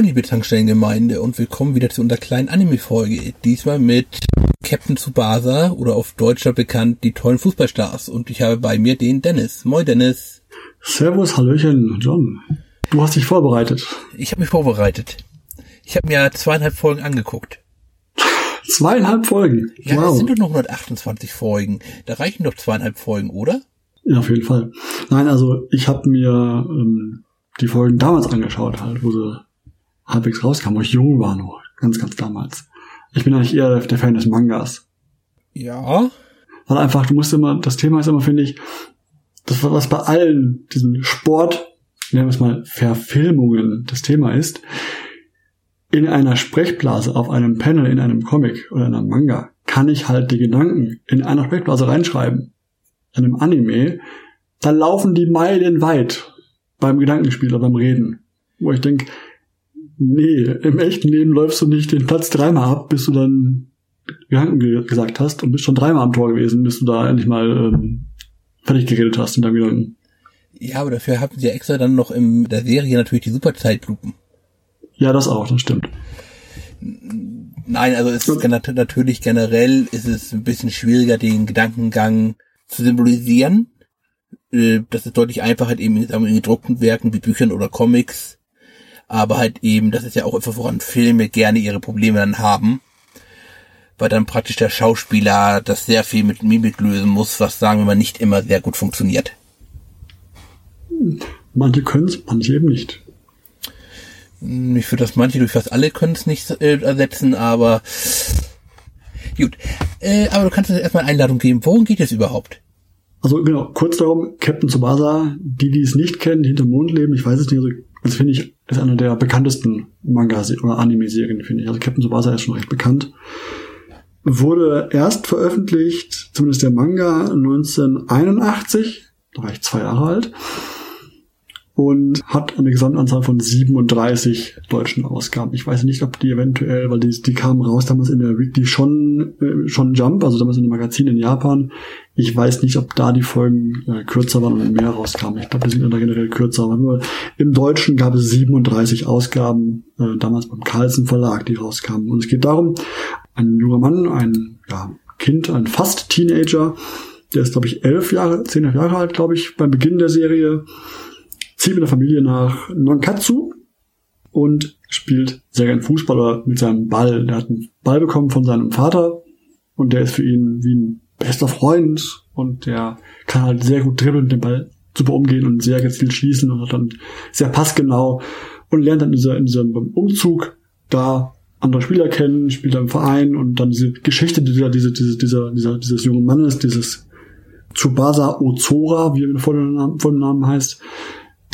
Moin, liebe Tankstellengemeinde und willkommen wieder zu unserer kleinen Anime-Folge. Diesmal mit Captain Tsubasa oder auf Deutscher bekannt die tollen Fußballstars. Und ich habe bei mir den Dennis. Moin, Dennis. Servus, Hallöchen, John. Du hast dich vorbereitet. Ich habe mich vorbereitet. Ich habe mir zweieinhalb Folgen angeguckt. Zweieinhalb Folgen? Ja, wow. es sind doch noch 128 Folgen. Da reichen doch zweieinhalb Folgen, oder? Ja, auf jeden Fall. Nein, also ich habe mir ähm, die Folgen damals angeschaut, halt, wo sie halbwegs rauskam, wo ich jung war noch, ganz, ganz damals. Ich bin eigentlich eher der Fan des Mangas. Ja. Weil einfach, du musst immer, das Thema ist immer, finde ich, das, was bei allen diesen Sport, nennen wir es mal, Verfilmungen das Thema ist, in einer Sprechblase, auf einem Panel, in einem Comic oder in einem Manga, kann ich halt die Gedanken in einer Sprechblase reinschreiben. In einem Anime, da laufen die Meilen weit beim Gedankenspiel oder beim Reden. Wo ich denke, Nee, im echten Leben läufst du nicht den Platz dreimal ab, bis du dann Gedanken gesagt hast und bist schon dreimal am Tor gewesen, bis du da endlich mal ähm, fertig geredet hast in deinem Gedanken. Ja, aber dafür hatten sie ja extra dann noch in der Serie natürlich die Superzeitlupen. Ja, das auch, das stimmt. Nein, also es ist natürlich generell ist es ein bisschen schwieriger, den Gedankengang zu symbolisieren. Äh, das ist deutlich einfacher eben in gedruckten Werken wie Büchern oder Comics aber halt eben, das ist ja auch etwas, woran Filme gerne ihre Probleme dann haben, weil dann praktisch der Schauspieler das sehr viel mit Mimik lösen muss, was sagen wir mal nicht immer sehr gut funktioniert. Manche können es, manche eben nicht. Ich würde das manche durch fast alle können es nicht äh, ersetzen, aber gut. Äh, aber du kannst uns erstmal eine Einladung geben. Worum geht es überhaupt? Also genau, kurz darum, Captain Tsubasa, die, die es nicht kennen, hinter dem Mond leben, ich weiß es nicht, also das finde ich, ist einer der bekanntesten Manga- oder Anime-Serien, finde ich. Also Captain Tsubasa ist schon recht bekannt. Wurde erst veröffentlicht, zumindest der Manga, 1981. Da war ich zwei Jahre alt und hat eine Gesamtanzahl von 37 deutschen Ausgaben. Ich weiß nicht, ob die eventuell, weil die, die kamen raus damals in der Weekly schon, äh, schon Jump, also damals in dem Magazin in Japan. Ich weiß nicht, ob da die Folgen äh, kürzer waren und mehr rauskamen. Ich glaube, die sind generell kürzer. Aber im Deutschen gab es 37 Ausgaben, äh, damals beim Carlsen Verlag, die rauskamen. Und es geht darum, ein junger Mann, ein ja, Kind, ein fast Teenager, der ist, glaube ich, elf Jahre, zehn Jahre alt, glaube ich, beim Beginn der Serie, zieht mit der Familie nach Nonkatsu und spielt sehr gern Fußballer mit seinem Ball. Der hat einen Ball bekommen von seinem Vater und der ist für ihn wie ein bester Freund und der kann halt sehr gut dribbeln, mit dem Ball super umgehen und sehr gezielt schießen und hat dann sehr passgenau und lernt dann in, dieser, in diesem Umzug da andere Spieler kennen, spielt im Verein und dann diese Geschichte dieser, diese, diese, dieser, dieser, dieses jungen Mannes, dieses Tsubasa Ozora, wie er vor dem Namen heißt,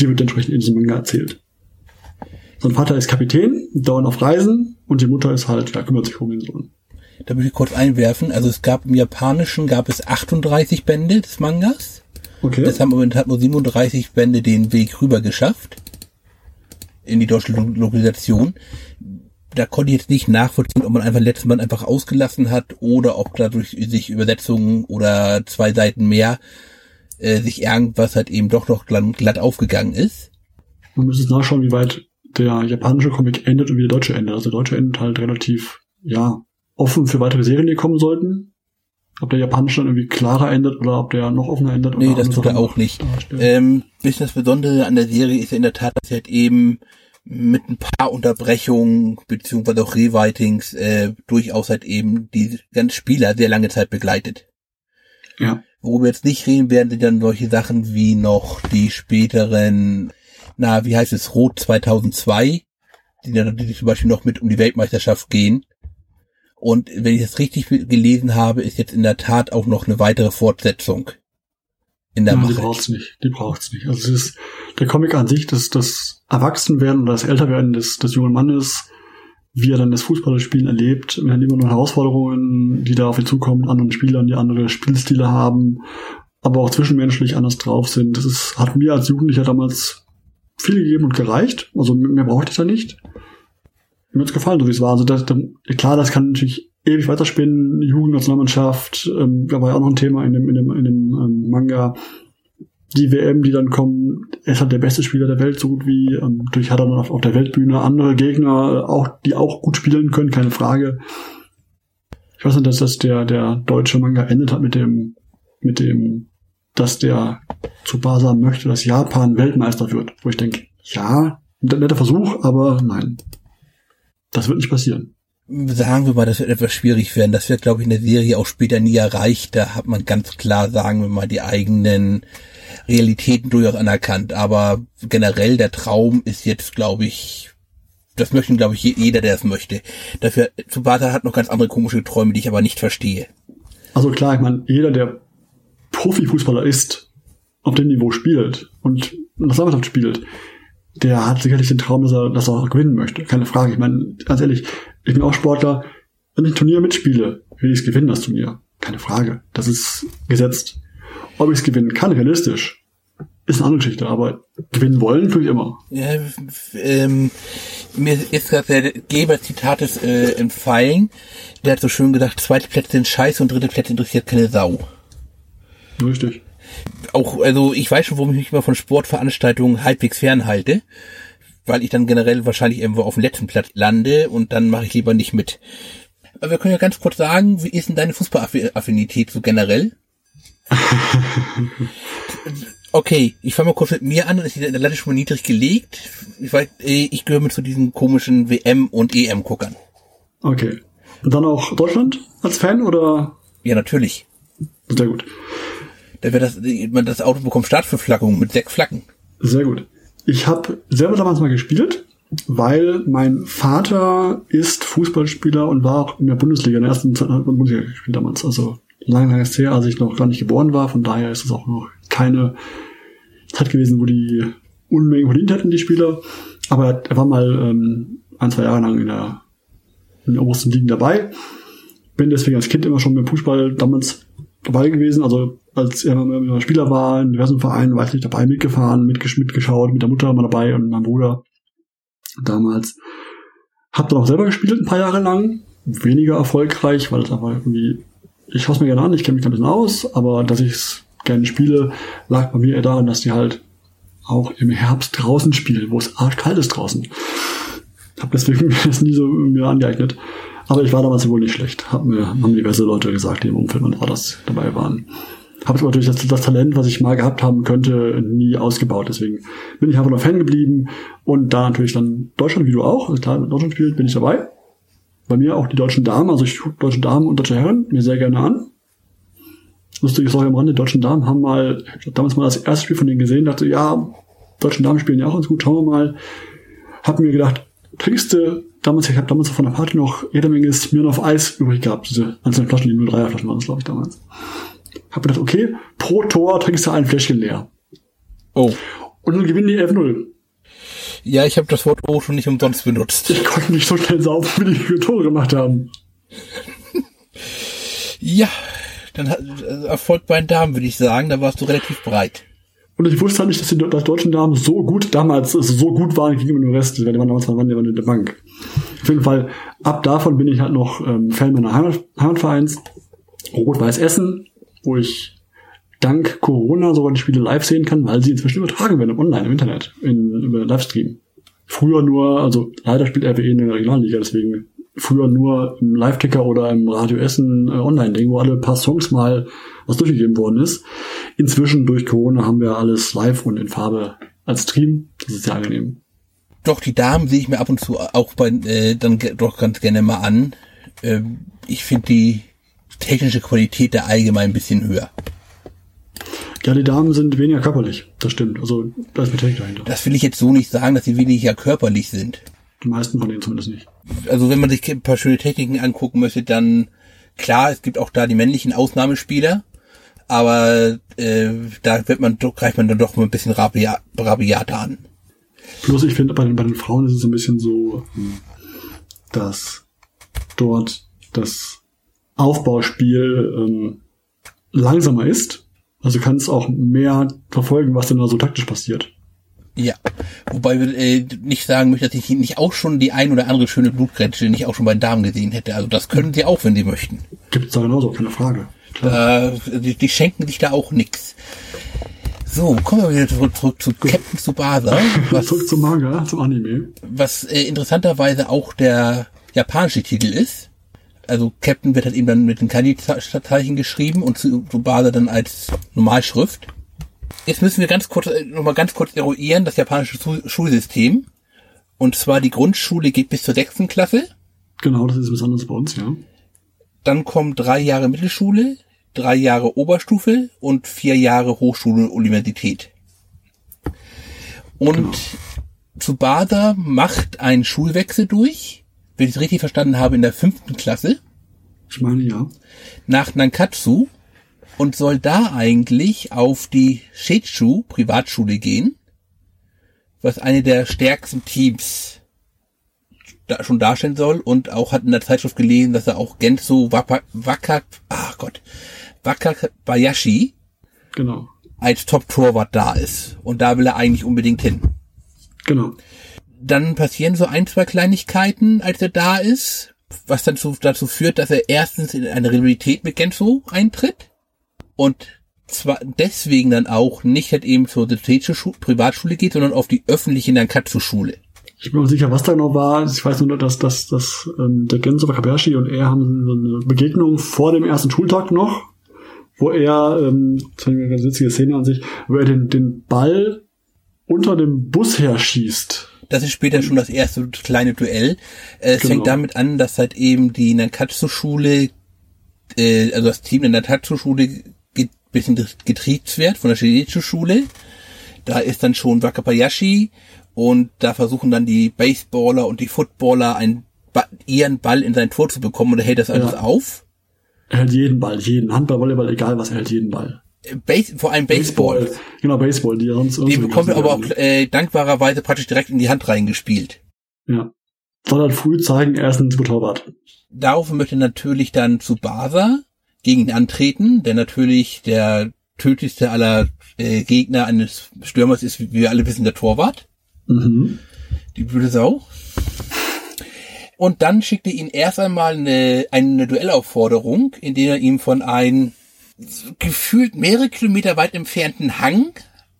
die wird entsprechend in diesem Manga erzählt. Sein Vater ist Kapitän, dauernd auf Reisen und die Mutter ist halt, ja, kümmert sich um den Sohn. Da möchte ich kurz einwerfen. Also es gab im Japanischen gab es 38 Bände des Mangas. Okay. Das haben im hat nur 37 Bände den Weg rüber geschafft. In die deutsche Lokalisation. Da konnte ich jetzt nicht nachvollziehen, ob man einfach letzten Band einfach ausgelassen hat oder ob dadurch sich Übersetzungen oder zwei Seiten mehr äh, sich irgendwas halt eben doch noch glatt aufgegangen ist. Man muss jetzt nachschauen, wie weit der japanische Comic endet und wie der deutsche endet. Also der deutsche endet halt relativ, ja, offen für weitere Serien, die kommen sollten. Ob der japanische dann irgendwie klarer endet oder ob der noch offener endet. Nee, das tut er auch nicht. Ähm, das Besondere an der Serie ist ja in der Tat, dass sie halt eben mit ein paar Unterbrechungen beziehungsweise auch Rewritings äh, durchaus halt eben die ganzen Spieler sehr lange Zeit begleitet. Ja. Worüber wir jetzt nicht reden werden, sind dann solche Sachen wie noch die späteren, na, wie heißt es, Rot 2002, die dann natürlich zum Beispiel noch mit um die Weltmeisterschaft gehen. Und wenn ich das richtig gelesen habe, ist jetzt in der Tat auch noch eine weitere Fortsetzung in der ja, Mache. Die braucht's nicht. Die braucht's nicht. Also es ist der Comic an sich, das, das Erwachsenwerden oder das Älterwerden des, des jungen Mannes, wie er dann das Fußballerspielen erlebt. Wir haben immer noch Herausforderungen, die da auf ihn zukommen, anderen Spielern, die andere Spielstile haben, aber auch zwischenmenschlich anders drauf sind. Das ist, hat mir als Jugendlicher damals viel gegeben und gereicht. Also mehr brauchte ich da nicht. Mir hat's gefallen, so wie es war. Also das, klar, das kann natürlich ewig weiterspinnen, Jugendnationalmannschaft, ähm, da war ja auch noch ein Thema in dem, in dem, in dem ähm, Manga. Die WM, die dann kommen, ist halt der beste Spieler der Welt, so gut wie. Ähm, durch hat er dann auf, auf der Weltbühne andere Gegner, auch, die auch gut spielen können, keine Frage. Ich weiß nicht, dass das der, der deutsche Manga endet hat mit dem, mit dem, dass der Tsubasa möchte, dass Japan Weltmeister wird. Wo ich denke, ja, ein netter Versuch, aber nein. Das wird nicht passieren. Sagen wir mal, das wird etwas schwierig werden. Das wird, glaube ich, in der Serie auch später nie erreicht. Da hat man ganz klar, sagen wir mal, die eigenen Realitäten durchaus anerkannt. Aber generell der Traum ist jetzt, glaube ich, das möchten, glaube ich, jeder, der es möchte. Dafür, Tsubasa hat noch ganz andere komische Träume, die ich aber nicht verstehe. Also klar, ich meine, jeder, der Profifußballer ist, auf dem Niveau spielt und in der Mannschaft spielt, der hat sicherlich den Traum, dass er, dass er auch gewinnen möchte. Keine Frage. Ich meine, ganz ehrlich, ich bin auch Sportler. Wenn ich ein Turnier mitspiele, will ich es gewinnen, das Turnier. Keine Frage. Das ist gesetzt. Ob ich es gewinnen kann, realistisch, ist eine andere Geschichte, aber gewinnen wollen tue ich immer. Ja, ähm, mir ist gerade der Geber Zitates äh, entfallen. Der hat so schön gesagt, zweite Plätze sind scheiße und dritte Plätze interessiert keine Sau. Richtig. Auch, also ich weiß schon, warum ich mich immer von Sportveranstaltungen halbwegs fernhalte. Weil ich dann generell wahrscheinlich irgendwo auf dem letzten Platz lande und dann mache ich lieber nicht mit. Aber wir können ja ganz kurz sagen, wie ist denn deine Fußballaffinität so generell? okay, ich fange mal kurz mit mir an, ist die Latte schon mal niedrig gelegt. Ich, weiß, äh, ich gehöre mit zu diesen komischen WM- und EM-Guckern. Okay. Und dann auch Deutschland als Fan oder? Ja, natürlich. Sehr gut. Da wird das, das Auto bekommt Startverflaggung mit sechs Flaggen. Sehr gut. Ich habe selber damals mal gespielt, weil mein Vater ist Fußballspieler und war auch in der Bundesliga, in der ersten Bundesliga gespielt damals. Also lange, lange her, als ich noch gar nicht geboren war. Von daher ist es auch noch keine Zeit gewesen, wo die Unmengen verdient hätten, die Spieler. Aber er war mal ähm, ein, zwei Jahre lang in der, in der obersten Ligen dabei. Bin deswegen als Kind immer schon beim Fußball damals dabei gewesen. Also als er Spieler war in diversen Vereinen, ich nicht dabei, mitgefahren, mitgesch mitgeschaut, mit der Mutter mal dabei und meinem Bruder damals. Hab dann auch selber gespielt ein paar Jahre lang. Weniger erfolgreich, weil es einfach irgendwie ich schaue es mir gerne an, ich kenne mich da ein bisschen aus, aber dass ich es gerne spiele, lag bei mir eher daran, dass die halt auch im Herbst draußen spielen, wo es arschkalt ist draußen. Hab deswegen das nie so mir angeeignet. Aber ich war damals wohl nicht schlecht. Hab mir, haben diverse Leute gesagt, die im Umfeld und das dabei waren. Habe aber natürlich das, das, Talent, was ich mal gehabt haben könnte, nie ausgebaut. Deswegen bin ich einfach noch Fan geblieben. Und da natürlich dann Deutschland, wie du auch, also klar, Deutschland spielt, bin ich dabei bei mir auch die deutschen Damen, also ich gucke deutsche Damen und deutsche Herren mir sehr gerne an. Lustig ist auch am Rande, die deutschen Damen haben mal, ich damals mal das erste Spiel von denen gesehen, dachte, ja, deutschen Damen spielen ja auch ganz gut, schauen wir mal. Hab mir gedacht, trinkst du, damals, ich habe damals von der Party noch jede Menge Smirnoff Eis übrig gehabt, diese einzelnen Flaschen, die 03er Flaschen waren das, glaube ich, damals. Hab mir gedacht, okay, pro Tor trinkst du ein Fläschchen leer. Oh. Und dann gewinnen die 11-0. Ja, ich habe das Wort O schon nicht umsonst benutzt. Ich konnte nicht so schnell saufen, wie die Tore gemacht haben. ja, dann hat also Erfolg bei den Damen, würde ich sagen. Da warst du relativ breit. Und ich wusste halt nicht, dass die dass deutschen Damen so gut damals so gut waren gegenüber dem Rest, weil die waren damals waren die in der Bank. Auf jeden Fall, ab davon bin ich halt noch ähm, Fan meiner Heimat, Heimatvereins, Rot-Weiß Essen, wo ich dank Corona sogar die Spiele live sehen kann, weil sie inzwischen übertragen werden online im Internet, in, über Livestream. Früher nur, also leider spielt RWE in der Regionalliga, deswegen früher nur im Live-Ticker oder im Radio Essen äh, Online-Ding, wo alle paar Songs mal was durchgegeben worden ist. Inzwischen durch Corona haben wir alles live und in Farbe als Stream. Das ist sehr angenehm. Doch, die Damen sehe ich mir ab und zu auch bei, äh, dann doch ganz gerne mal an. Ähm, ich finde die technische Qualität da allgemein ein bisschen höher. Ja, die Damen sind weniger körperlich. Das stimmt. Also da ist eine Technik dahinter. Das will ich jetzt so nicht sagen, dass sie weniger körperlich sind. Die meisten von denen zumindest nicht. Also wenn man sich ein paar schöne Techniken angucken möchte, dann klar, es gibt auch da die männlichen Ausnahmespieler, aber äh, da wird man greift man dann doch mal ein bisschen rabiat, rabiater an. Plus ich finde, bei den, bei den Frauen ist es ein bisschen so, dass dort das Aufbauspiel ähm, langsamer ist also kannst auch mehr verfolgen, was denn da so taktisch passiert. Ja, wobei wir äh, nicht sagen möchte, dass ich nicht auch schon die ein oder andere schöne Blutgrätsche nicht auch schon bei Damen gesehen hätte. Also das können sie auch, wenn sie möchten. Gibt es da genauso, keine Frage. Äh, die, die, schenken sich da auch nix. So, kommen wir wieder zurück, zurück zu Gut. Captain Tsubasa. Was, zurück zum Manga, zum Anime. Was äh, interessanterweise auch der japanische Titel ist. Also Captain wird halt eben dann mit den Kanji-Zeichen geschrieben und Tsubasa dann als Normalschrift. Jetzt müssen wir ganz kurz, äh, nochmal ganz kurz eruieren, das japanische Schulsystem. Und zwar die Grundschule geht bis zur sechsten Klasse. Genau, das ist besonders bei uns, ja. Dann kommen drei Jahre Mittelschule, drei Jahre Oberstufe und vier Jahre Hochschule und Universität. Und genau. Tsubada macht einen Schulwechsel durch, wenn ich es richtig verstanden habe, in der fünften Klasse. Ich meine ja. Nach Nankatsu und soll da eigentlich auf die Shechu Privatschule gehen, was eine der stärksten Teams da schon darstellen soll und auch hat in der Zeitschrift gelesen, dass er auch Genso Waka, Waka ach Gott, Wakabayashi genau. als Top-Torwart da ist. Und da will er eigentlich unbedingt hin. Genau. Dann passieren so ein, zwei Kleinigkeiten, als er da ist, was dann zu, dazu führt, dass er erstens in eine Rivalität mit Genso eintritt und zwar deswegen dann auch nicht halt eben zur Privatschule geht, sondern auf die öffentliche Nankatsu-Schule. Ich bin mir sicher, was da genau war. Ich weiß nur, dass, dass, dass ähm, der Genso Wakabayashi und er haben so eine Begegnung vor dem ersten Schultag noch wo er, ähm, das ist eine ganz witzige Szene an sich, wo er den, den Ball unter dem Bus herschießt. Das ist später schon das erste kleine Duell. Äh, es genau. fängt damit an, dass halt eben die Nankatsu-Schule, äh, also das Team der Nankatsu-Schule geht bisschen getriezt wird von der Shigechu-Schule. Da ist dann schon Wakabayashi und da versuchen dann die Baseballer und die Footballer einen ihren Ball in sein Tor zu bekommen und er hält das alles ja. auf. Er hält jeden Ball, jeden. Handball, Volleyball, egal was, er hält jeden Ball. Base, vor allem Baseball. Baseball. Genau, Baseball, die sonst Die bekommen wir aber auch äh, dankbarerweise praktisch direkt in die Hand reingespielt. Ja. Soll halt früh zeigen, er ist ein Torwart. Darauf möchte natürlich dann zu Tsubasa gegen ihn antreten, der natürlich der tödlichste aller äh, Gegner eines Stürmers ist, wie wir alle wissen, der Torwart. Mhm. Die blöde Sau. Und dann schickte ihn erst einmal eine, eine Duellaufforderung, in der er ihm von einem gefühlt mehrere Kilometer weit entfernten Hang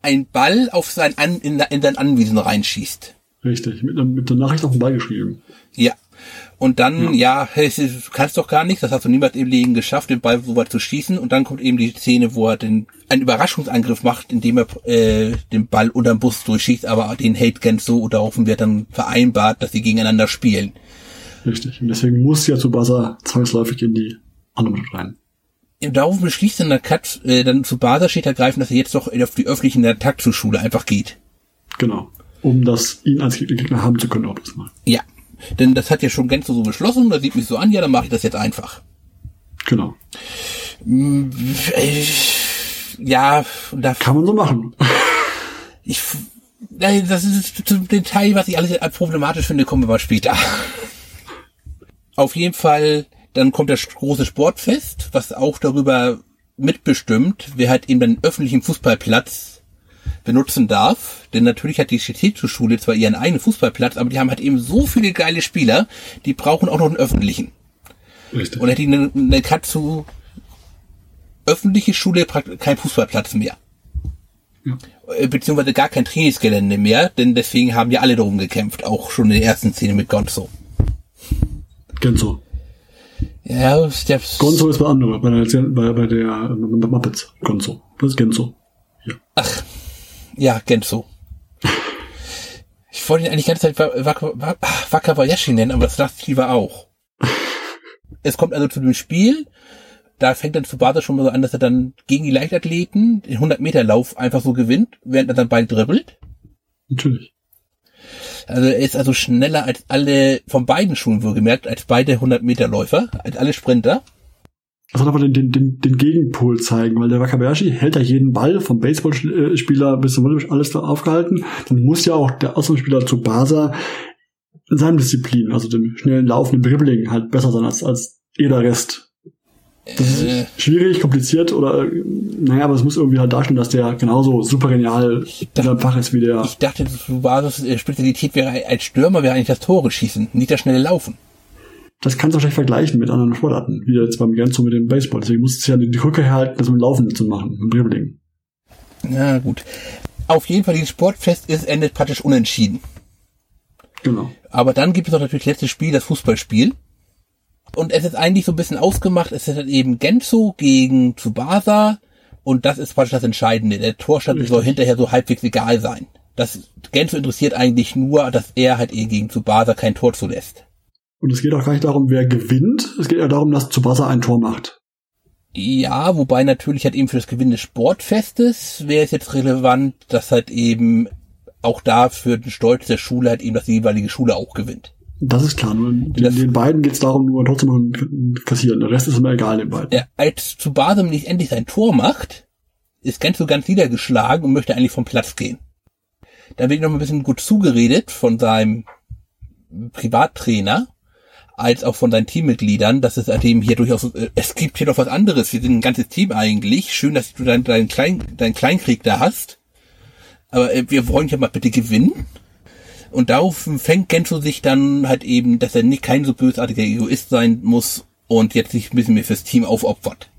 ein Ball auf sein An, in, in sein Anwesen reinschießt. Richtig, mit, mit der Nachricht auf den Ball geschrieben. Ja. Und dann, ja, ja du kannst doch gar nicht, das hast du niemals im Leben geschafft, den Ball so weit zu schießen. Und dann kommt eben die Szene, wo er den, einen Überraschungsangriff macht, indem er äh, den Ball unterm Bus durchschießt, aber den hält ganz so und daraufhin wird dann vereinbart, dass sie gegeneinander spielen. Richtig. Und deswegen muss ja Tsubasa zwangsläufig in die andere rein. Darauf beschließt dann der Kat, äh, dann Tsubasa steht ergreifend, dass er jetzt doch auf die öffentliche Natatsu-Schule einfach geht. Genau. Um das ihn als Gegner haben zu können, auch das mal. Ja. Denn das hat ja schon Genzo so beschlossen, da sieht mich so an, ja, dann mache ich das jetzt einfach. Genau. Mm, äh, ja, da kann man so machen. Ich, das ist zum Detail, was ich alles problematisch finde, kommen wir mal später. Auf jeden Fall, dann kommt das große Sportfest, was auch darüber mitbestimmt, wer halt eben den öffentlichen Fußballplatz benutzen darf. Denn natürlich hat die Shitetsu-Schule zwar ihren eigenen Fußballplatz, aber die haben halt eben so viele geile Spieler, die brauchen auch noch einen öffentlichen. Richtig. Und hätte eine, eine Katsu öffentliche Schule kein Fußballplatz mehr. Ja. Äh, beziehungsweise gar kein Trainingsgelände mehr, denn deswegen haben ja alle darum gekämpft, auch schon in der ersten Szene mit Gonzo. Genzo. Ja, der Gonzo ist bei anderen, bei der, bei, bei der bei Muppets. Gonzo. Das ist Genzo. Ja. Ach, ja, Genzo. ich wollte ihn eigentlich die ganze Zeit Wakabayashi nennen, aber das dachte ich lieber auch. es kommt also zu dem Spiel. Da fängt dann Tsubasa schon mal so an, dass er dann gegen die Leichtathleten den 100 Meter Lauf einfach so gewinnt, während er dann bald dribbelt. Natürlich. Also er ist also schneller als alle, von beiden Schulen wohlgemerkt, als beide 100 Meter Läufer, als alle Sprinter. Das soll aber den, den, den, den Gegenpol zeigen, weil der Wakabayashi hält ja jeden Ball vom Baseballspieler bis zum Volleyball alles da aufgehalten. Dann muss ja auch der Auslandspieler zu Basa in seinem Disziplin, also dem schnellen Laufen, dem Dribbling halt besser sein als, als jeder Rest. Das ist äh. schwierig, kompliziert oder naja, aber es muss irgendwie halt darstellen, dass der genauso super genial Fach ist wie der. Ich dachte, Subaros äh, Spezialität wäre als Stürmer wäre eigentlich das Tore schießen, nicht das schnelle Laufen. Das kannst du wahrscheinlich vergleichen mit anderen Sportarten, wie jetzt beim Genzo mit dem Baseball. Deswegen musst du ja die Rücke herhalten, das mit Laufen zu machen, mit Dribbling. Na gut. Auf jeden Fall, dieses Sportfest ist, endet praktisch unentschieden. Genau. Aber dann gibt es auch natürlich letztes Spiel, das Fußballspiel. Und es ist eigentlich so ein bisschen ausgemacht, es ist halt eben Genzo gegen Tsubasa und das ist praktisch das Entscheidende. Der Torstand Richtig. soll hinterher so halbwegs egal sein. Das Genzo interessiert eigentlich nur, dass er halt eben gegen Tsubasa kein Tor zulässt. Und es geht auch gar nicht darum, wer gewinnt. Es geht ja darum, dass Tsubasa ein Tor macht. Ja, wobei natürlich halt eben für das Gewinn des Sportfestes wäre es jetzt relevant, dass halt eben auch da für den Stolz der Schule halt eben, dass die jeweilige Schule auch gewinnt. Das ist klar, nur den, den beiden geht es darum, nur trotzdem kassieren. Der Rest ist immer egal den beiden. Ja, als Tsubasa nicht endlich sein Tor macht, ist ganz so ganz niedergeschlagen und möchte eigentlich vom Platz gehen. Da wird noch ein bisschen gut zugeredet von seinem Privattrainer, als auch von seinen Teammitgliedern, dass es eben hier durchaus, äh, es gibt hier doch was anderes, wir sind ein ganzes Team eigentlich, schön, dass du deinen dein Klein, dein Kleinkrieg da hast, aber äh, wir wollen ja mal bitte gewinnen. Und darauf fängt Genzo sich dann halt eben, dass er nicht kein so bösartiger Egoist sein muss und jetzt sich ein bisschen mehr fürs Team aufopfert.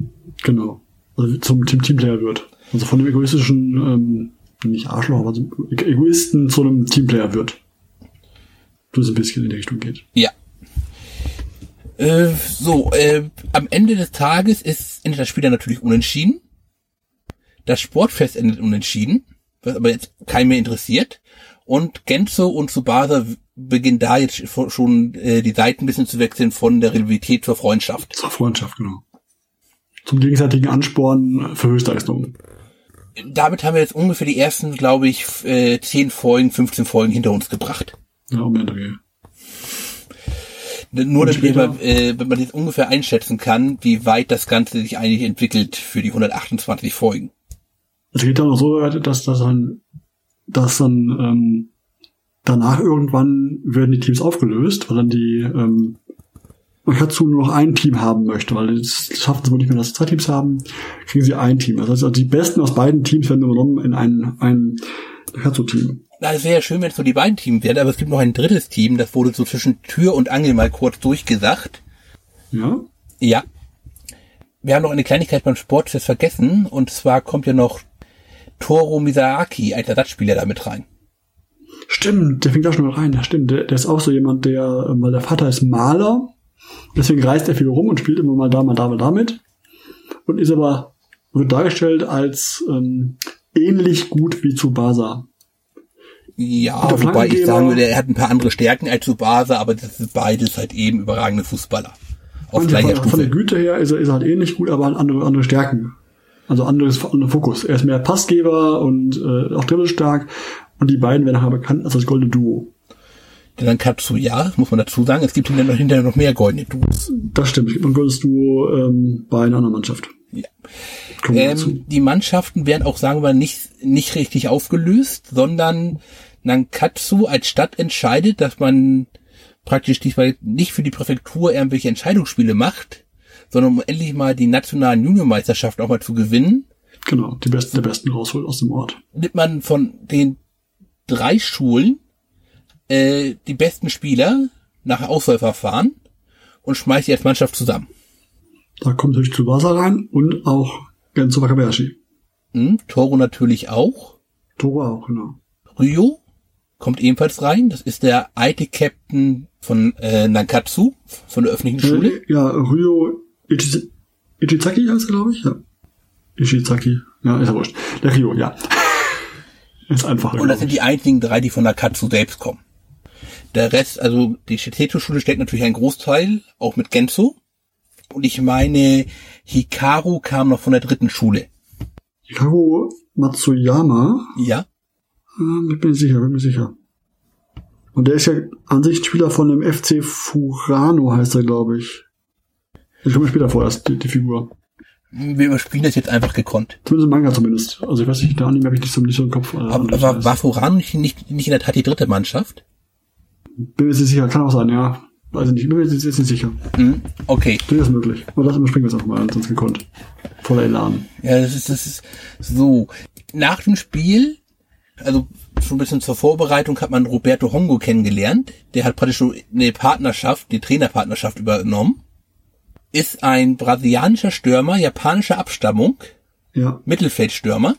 Genau. Also zum Team Teamplayer wird. Also von dem egoistischen, ähm, nicht Arschloch, aber zum Egoisten zu einem Teamplayer wird. Du es ein bisschen in die Richtung geht. Ja. Äh, so, äh, am Ende des Tages ist endet das Spiel dann natürlich unentschieden. Das Sportfest endet unentschieden, was aber jetzt keinen mehr interessiert. Und Genzo und Tsubasa beginnen da jetzt schon äh, die Seiten ein bisschen zu wechseln von der Rivalität zur Freundschaft. Zur Freundschaft, genau. Zum gegenseitigen Ansporn für Höchstleistungen. Damit haben wir jetzt ungefähr die ersten, glaube ich, äh, 10 Folgen, 15 Folgen hinter uns gebracht. Ja, um okay. Nur damit man, äh, man jetzt ungefähr einschätzen kann, wie weit das Ganze sich eigentlich entwickelt für die 128 Folgen. Es geht dann auch so weit, dass das dann, dass dann ähm, danach irgendwann werden die Teams aufgelöst, weil dann die ähm, Katsu nur noch ein Team haben möchte, weil das schaffen sie wohl nicht mehr, dass sie zwei Teams haben, kriegen sie ein Team. Das heißt, also die Besten aus beiden Teams werden übernommen in ein, ein Katsu-Team. Na, es wäre ja schön, wenn es nur die beiden Teams wären, aber es gibt noch ein drittes Team, das wurde so zwischen Tür und Angel mal kurz durchgesagt. Ja? Ja. Wir haben noch eine Kleinigkeit beim Sportfest vergessen, und zwar kommt ja noch Toro Misaki als Ersatzspieler da mit rein. Stimmt, der fängt da schon mal rein, ja stimmt. Der, der ist auch so jemand, der, weil der Vater ist Maler, deswegen reist er viel rum und spielt immer mal da, mal da, mal damit. Und ist aber, wird dargestellt als ähm, ähnlich gut wie Tsubasa. Ja, wobei ich sagen würde, er hat ein paar andere Stärken als Tsubasa, aber das ist beides halt eben überragende Fußballer. Auf gleicher von, Stufe. Von der Güte her ist er, ist er halt ähnlich gut, aber hat andere, andere Stärken. Also anderes, anderer Fokus. Er ist mehr Passgeber und äh, auch dribbelstark. Und die beiden werden nachher bekannt als das goldene Duo. Dann Katsuya, muss man dazu sagen. Es gibt hinterher noch mehr goldene Duos. Das stimmt. Es gibt ein goldenes Duo ähm, bei einer anderen Mannschaft. Ja. Ähm, die Mannschaften werden auch, sagen wir, nicht, nicht richtig aufgelöst, sondern Nankatsu als Stadt entscheidet, dass man praktisch diesmal nicht für die Präfektur irgendwelche Entscheidungsspiele macht, sondern um endlich mal die nationalen Juniormeisterschaften auch mal zu gewinnen. Genau, die Besten der Besten rausholt aus dem Ort. Nimmt man von den drei Schulen äh, die besten Spieler nach Auswahlverfahren und schmeißt die als Mannschaft zusammen. Da kommt natürlich Tsubasa rein und auch Genzo Wakabayashi. Hm, Toro natürlich auch. Toro auch, genau. Ryo kommt ebenfalls rein. Das ist der alte Captain von äh, Nankatsu, von der öffentlichen äh, Schule. Ja, Ryo Ichiz Ichizaki heißt er, glaube ich. Ja. Ishizaki. Ja, ist ja wurscht. Der Ryo, ja. ist einfach. Und das sind die einzigen drei, die von Nakatsu selbst kommen. Der Rest, also die Shiteto-Schule steckt natürlich einen Großteil, auch mit Genzo. Und ich meine, Hikaru kam noch von der dritten Schule. Hikaru Matsuyama? Ja. Äh, ich bin sicher, bin mir sicher. Und der ist ja an sich Spieler von dem FC Furano, heißt er, glaube ich. Ich komme später vor, erst die, die Figur. Wir überspielen das jetzt einfach gekonnt. Zumindest im Manga zumindest. Also ich weiß nicht, Anime habe ich nicht so, nicht so im Kopf. Aber, aber war Furano nicht, nicht, nicht in der Tat die dritte Mannschaft? Bin mir nicht sicher, kann auch sein, ja. Weiß ich nicht, bin mir jetzt nicht sicher. Mhm, okay. Durchaus möglich. Aber das überspringen wir es einfach mal, sonst gekonnt. Voller Elan. Ja, das ist, das ist so. Nach dem Spiel also schon ein bisschen zur Vorbereitung hat man Roberto Hongo kennengelernt. Der hat praktisch schon eine Partnerschaft, die Trainerpartnerschaft übernommen. Ist ein brasilianischer Stürmer japanischer Abstammung. Ja. Mittelfeldstürmer.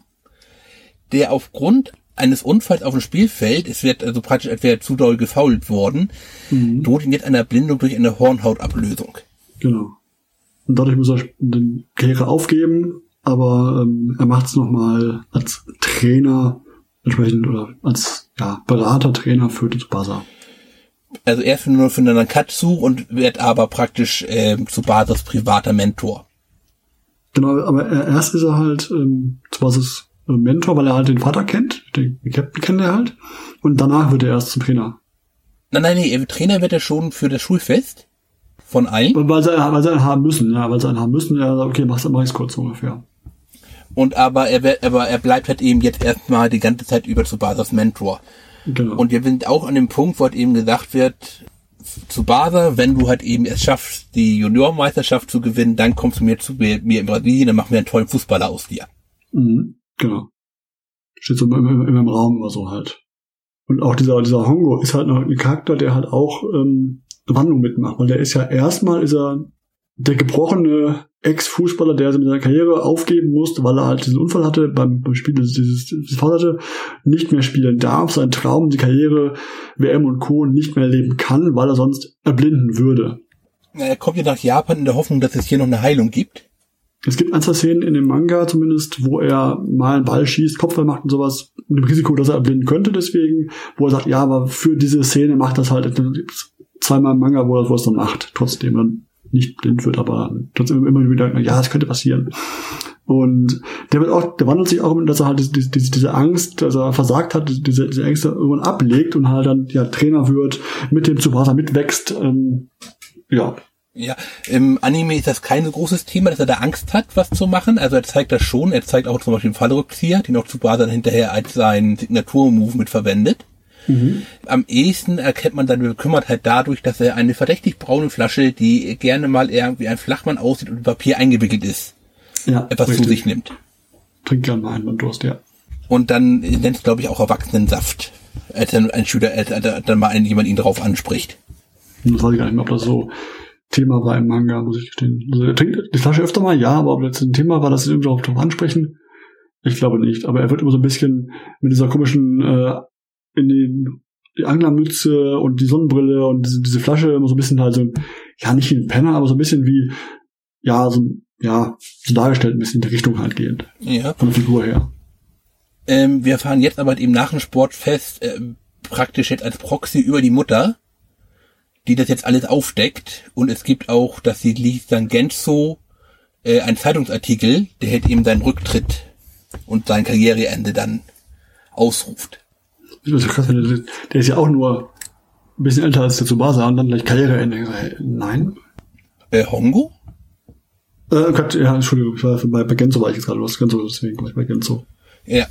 der aufgrund eines Unfalls auf dem Spielfeld, es wird also praktisch, als wäre zu doll gefault worden, mhm. droht ihn jetzt eine Erblindung durch eine Hornhautablösung. Genau. Und dadurch muss er den Karriere aufgeben, aber ähm, er macht es nochmal als Trainer entsprechend oder als ja, Berater, Trainer für Tsubasa. Also er ist nur für einen Katsu und wird aber praktisch ähm, Tsubasas privater Mentor. Genau, aber erst ist er halt ähm, Tsubasas äh, Mentor, weil er halt den Vater kennt, den Captain kennt er halt, und danach wird er erst zum Trainer. Nein, nein, nee, Trainer wird er schon für das Schulfest von allen. Und weil sie, weil sie einen haben müssen, ja, weil sie einen haben müssen, ja, okay, mach's, mach ich's kurz ungefähr. Und aber er, aber er bleibt halt eben jetzt erstmal die ganze Zeit über zu Basas Mentor. Genau. Und wir sind auch an dem Punkt, wo halt eben gesagt wird, zu Basa, wenn du halt eben es schaffst, die Juniormeisterschaft zu gewinnen, dann kommst du mir zu mir, mir in Brasilien, dann machen wir einen tollen Fußballer aus dir. Mhm, genau. Steht so immer, immer, immer im Raum immer so halt. Und auch dieser, dieser Hongo ist halt noch ein Charakter, der halt auch ähm, Wandlung mitmacht, weil der ist ja erstmal ist er der gebrochene Ex-Fußballer, der mit seiner Karriere aufgeben musste, weil er halt diesen Unfall hatte, beim, beim Spiel dieses, dieses Fall hatte, nicht mehr spielen darf, sein Traum, die Karriere, WM und Co. nicht mehr leben kann, weil er sonst erblinden würde. Er kommt ja nach Japan in der Hoffnung, dass es hier noch eine Heilung gibt. Es gibt ein, zwei Szenen in dem Manga zumindest, wo er mal einen Ball schießt, Kopfball macht und sowas, mit dem Risiko, dass er erblinden könnte deswegen, wo er sagt, ja, aber für diese Szene macht das halt zweimal im Manga, wo er es dann macht, trotzdem. Dann nicht blind wird, aber trotzdem immer wieder, ja, es könnte passieren. Und der wird auch, der wandelt sich auch, dass er halt diese, diese, diese Angst, dass er versagt hat, diese, diese Ängste irgendwann ablegt und halt dann ja Trainer wird, mit dem Tsubasa mitwächst. Ähm, ja. Ja, im Anime ist das kein so großes Thema, dass er da Angst hat, was zu machen. Also er zeigt das schon. Er zeigt auch zum Beispiel den Fallrückzieher, den auch Tsubasa dann hinterher als seinen Signaturmove mit verwendet. Mhm. Am ehesten erkennt man dann Bekümmertheit dadurch, dass er eine verdächtig braune Flasche, die gerne mal irgendwie ein Flachmann aussieht und in Papier eingewickelt ist, ja, etwas richtig. zu sich nimmt. Trinkt gerne mal einen beim Durst, ja. Und dann nennt es, glaube ich, auch Erwachsenensaft, als dann ein Schüler, als dann mal jemand ihn darauf anspricht. Das weiß ich gar nicht mehr, ob das so Thema war im Manga, muss ich gestehen. Also er trinkt die Flasche öfter mal, ja, aber ob das ein Thema war, dass sie irgendwie darauf ansprechen, ich glaube nicht. Aber er wird immer so ein bisschen mit dieser komischen äh, in den die Anglermütze und die Sonnenbrille und diese, diese Flasche immer so ein bisschen halt so, ja, nicht wie ein Penner, aber so ein bisschen wie, ja, so, ja, so dargestellt, ein bisschen in die Richtung halt gehend. Ja. Von der Figur her. Ähm, wir fahren jetzt aber eben nach dem Sportfest äh, praktisch jetzt als Proxy über die Mutter, die das jetzt alles aufdeckt. Und es gibt auch, dass sie liest dann Genzo äh, ein Zeitungsartikel, der hätte eben seinen Rücktritt und sein Karriereende dann ausruft. Krass, der ist ja auch nur ein bisschen älter als der Tsubasa und dann gleich Karriereende. Nein. Äh, Hongo? Äh, Gott, ja, Entschuldigung, ich war bei, bei Genzo war ich jetzt gerade was Genzo, deswegen war ich bei Genzo. Ja.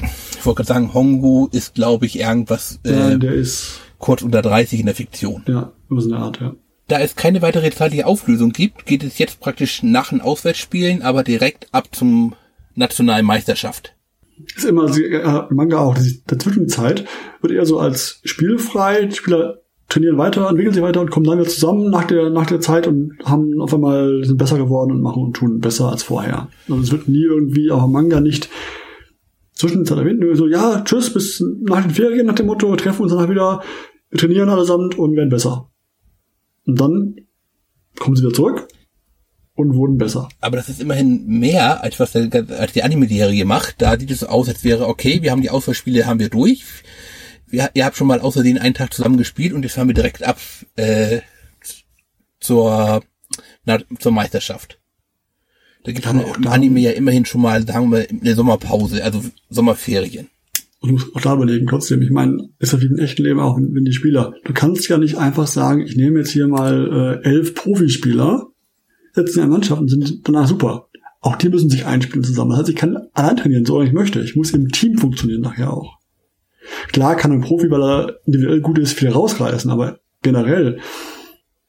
Ich wollte gerade sagen, Hongo ist, glaube ich, irgendwas äh, Nein, der ist kurz unter 30 in der Fiktion. Ja, über so eine Art, ja. Da es keine weitere zeitliche Auflösung gibt, geht es jetzt praktisch nach den Auswärtsspielen, aber direkt ab zum nationalen Meisterschaft ist immer äh, Manga auch. Die, der Zwischenzeit wird eher so als spielfrei. Die Spieler trainieren weiter, entwickeln sich weiter und kommen dann wieder zusammen nach der, nach der Zeit und haben auf einmal, sind besser geworden und machen und tun besser als vorher. Also es wird nie irgendwie, auch im Manga nicht Zwischenzeit erwähnt, so, ja, tschüss, bis nach den Ferien nach dem Motto, treffen uns danach wieder, wir trainieren allesamt und werden besser. Und dann kommen sie wieder zurück und wurden besser. Aber das ist immerhin mehr, als was der, als die Anime-Serie macht. Da sieht es so aus, als wäre, okay, wir haben die Auswahlspiele, haben wir durch. Wir, ihr habt schon mal außerdem einen Tag zusammen gespielt und jetzt fahren wir direkt ab äh, zur, na, zur Meisterschaft. Da gibt es im Anime ja immerhin schon mal, sagen wir, eine Sommerpause, also Sommerferien. Und du musst auch da überlegen, trotzdem, ich meine, ist ja wie im echten Leben auch, wenn die Spieler, du kannst ja nicht einfach sagen, ich nehme jetzt hier mal äh, elf Profispieler setzen in der Mannschaft und sind danach super. Auch die müssen sich einspielen zusammen. Das heißt, ich kann allein trainieren, so ich möchte. Ich muss im Team funktionieren nachher auch. Klar kann ein Profi, weil er individuell gut ist, viel rausreißen, aber generell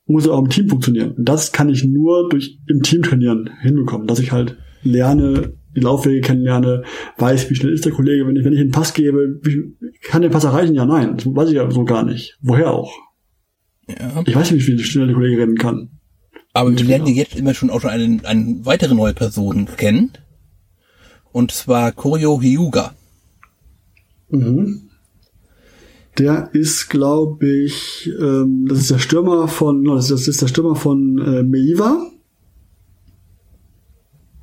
muss er auch im Team funktionieren. Und das kann ich nur durch im Team trainieren hinbekommen, dass ich halt lerne, die Laufwege kennenlerne, weiß, wie schnell ist der Kollege, wenn ich, wenn ich einen Pass gebe, wie, kann der Pass erreichen? Ja, nein, das weiß ich ja so gar nicht. Woher auch? Ja. Ich weiß nicht, wie schnell der Kollege rennen kann. Aber wir lernen jetzt immer schon auch schon eine, eine weitere neue Person kennen. Und zwar Koryo Hyuga. Mhm. Der ist, glaube ich, ähm, das ist der Stürmer von, das, ist, der Stürmer von äh, Meiva.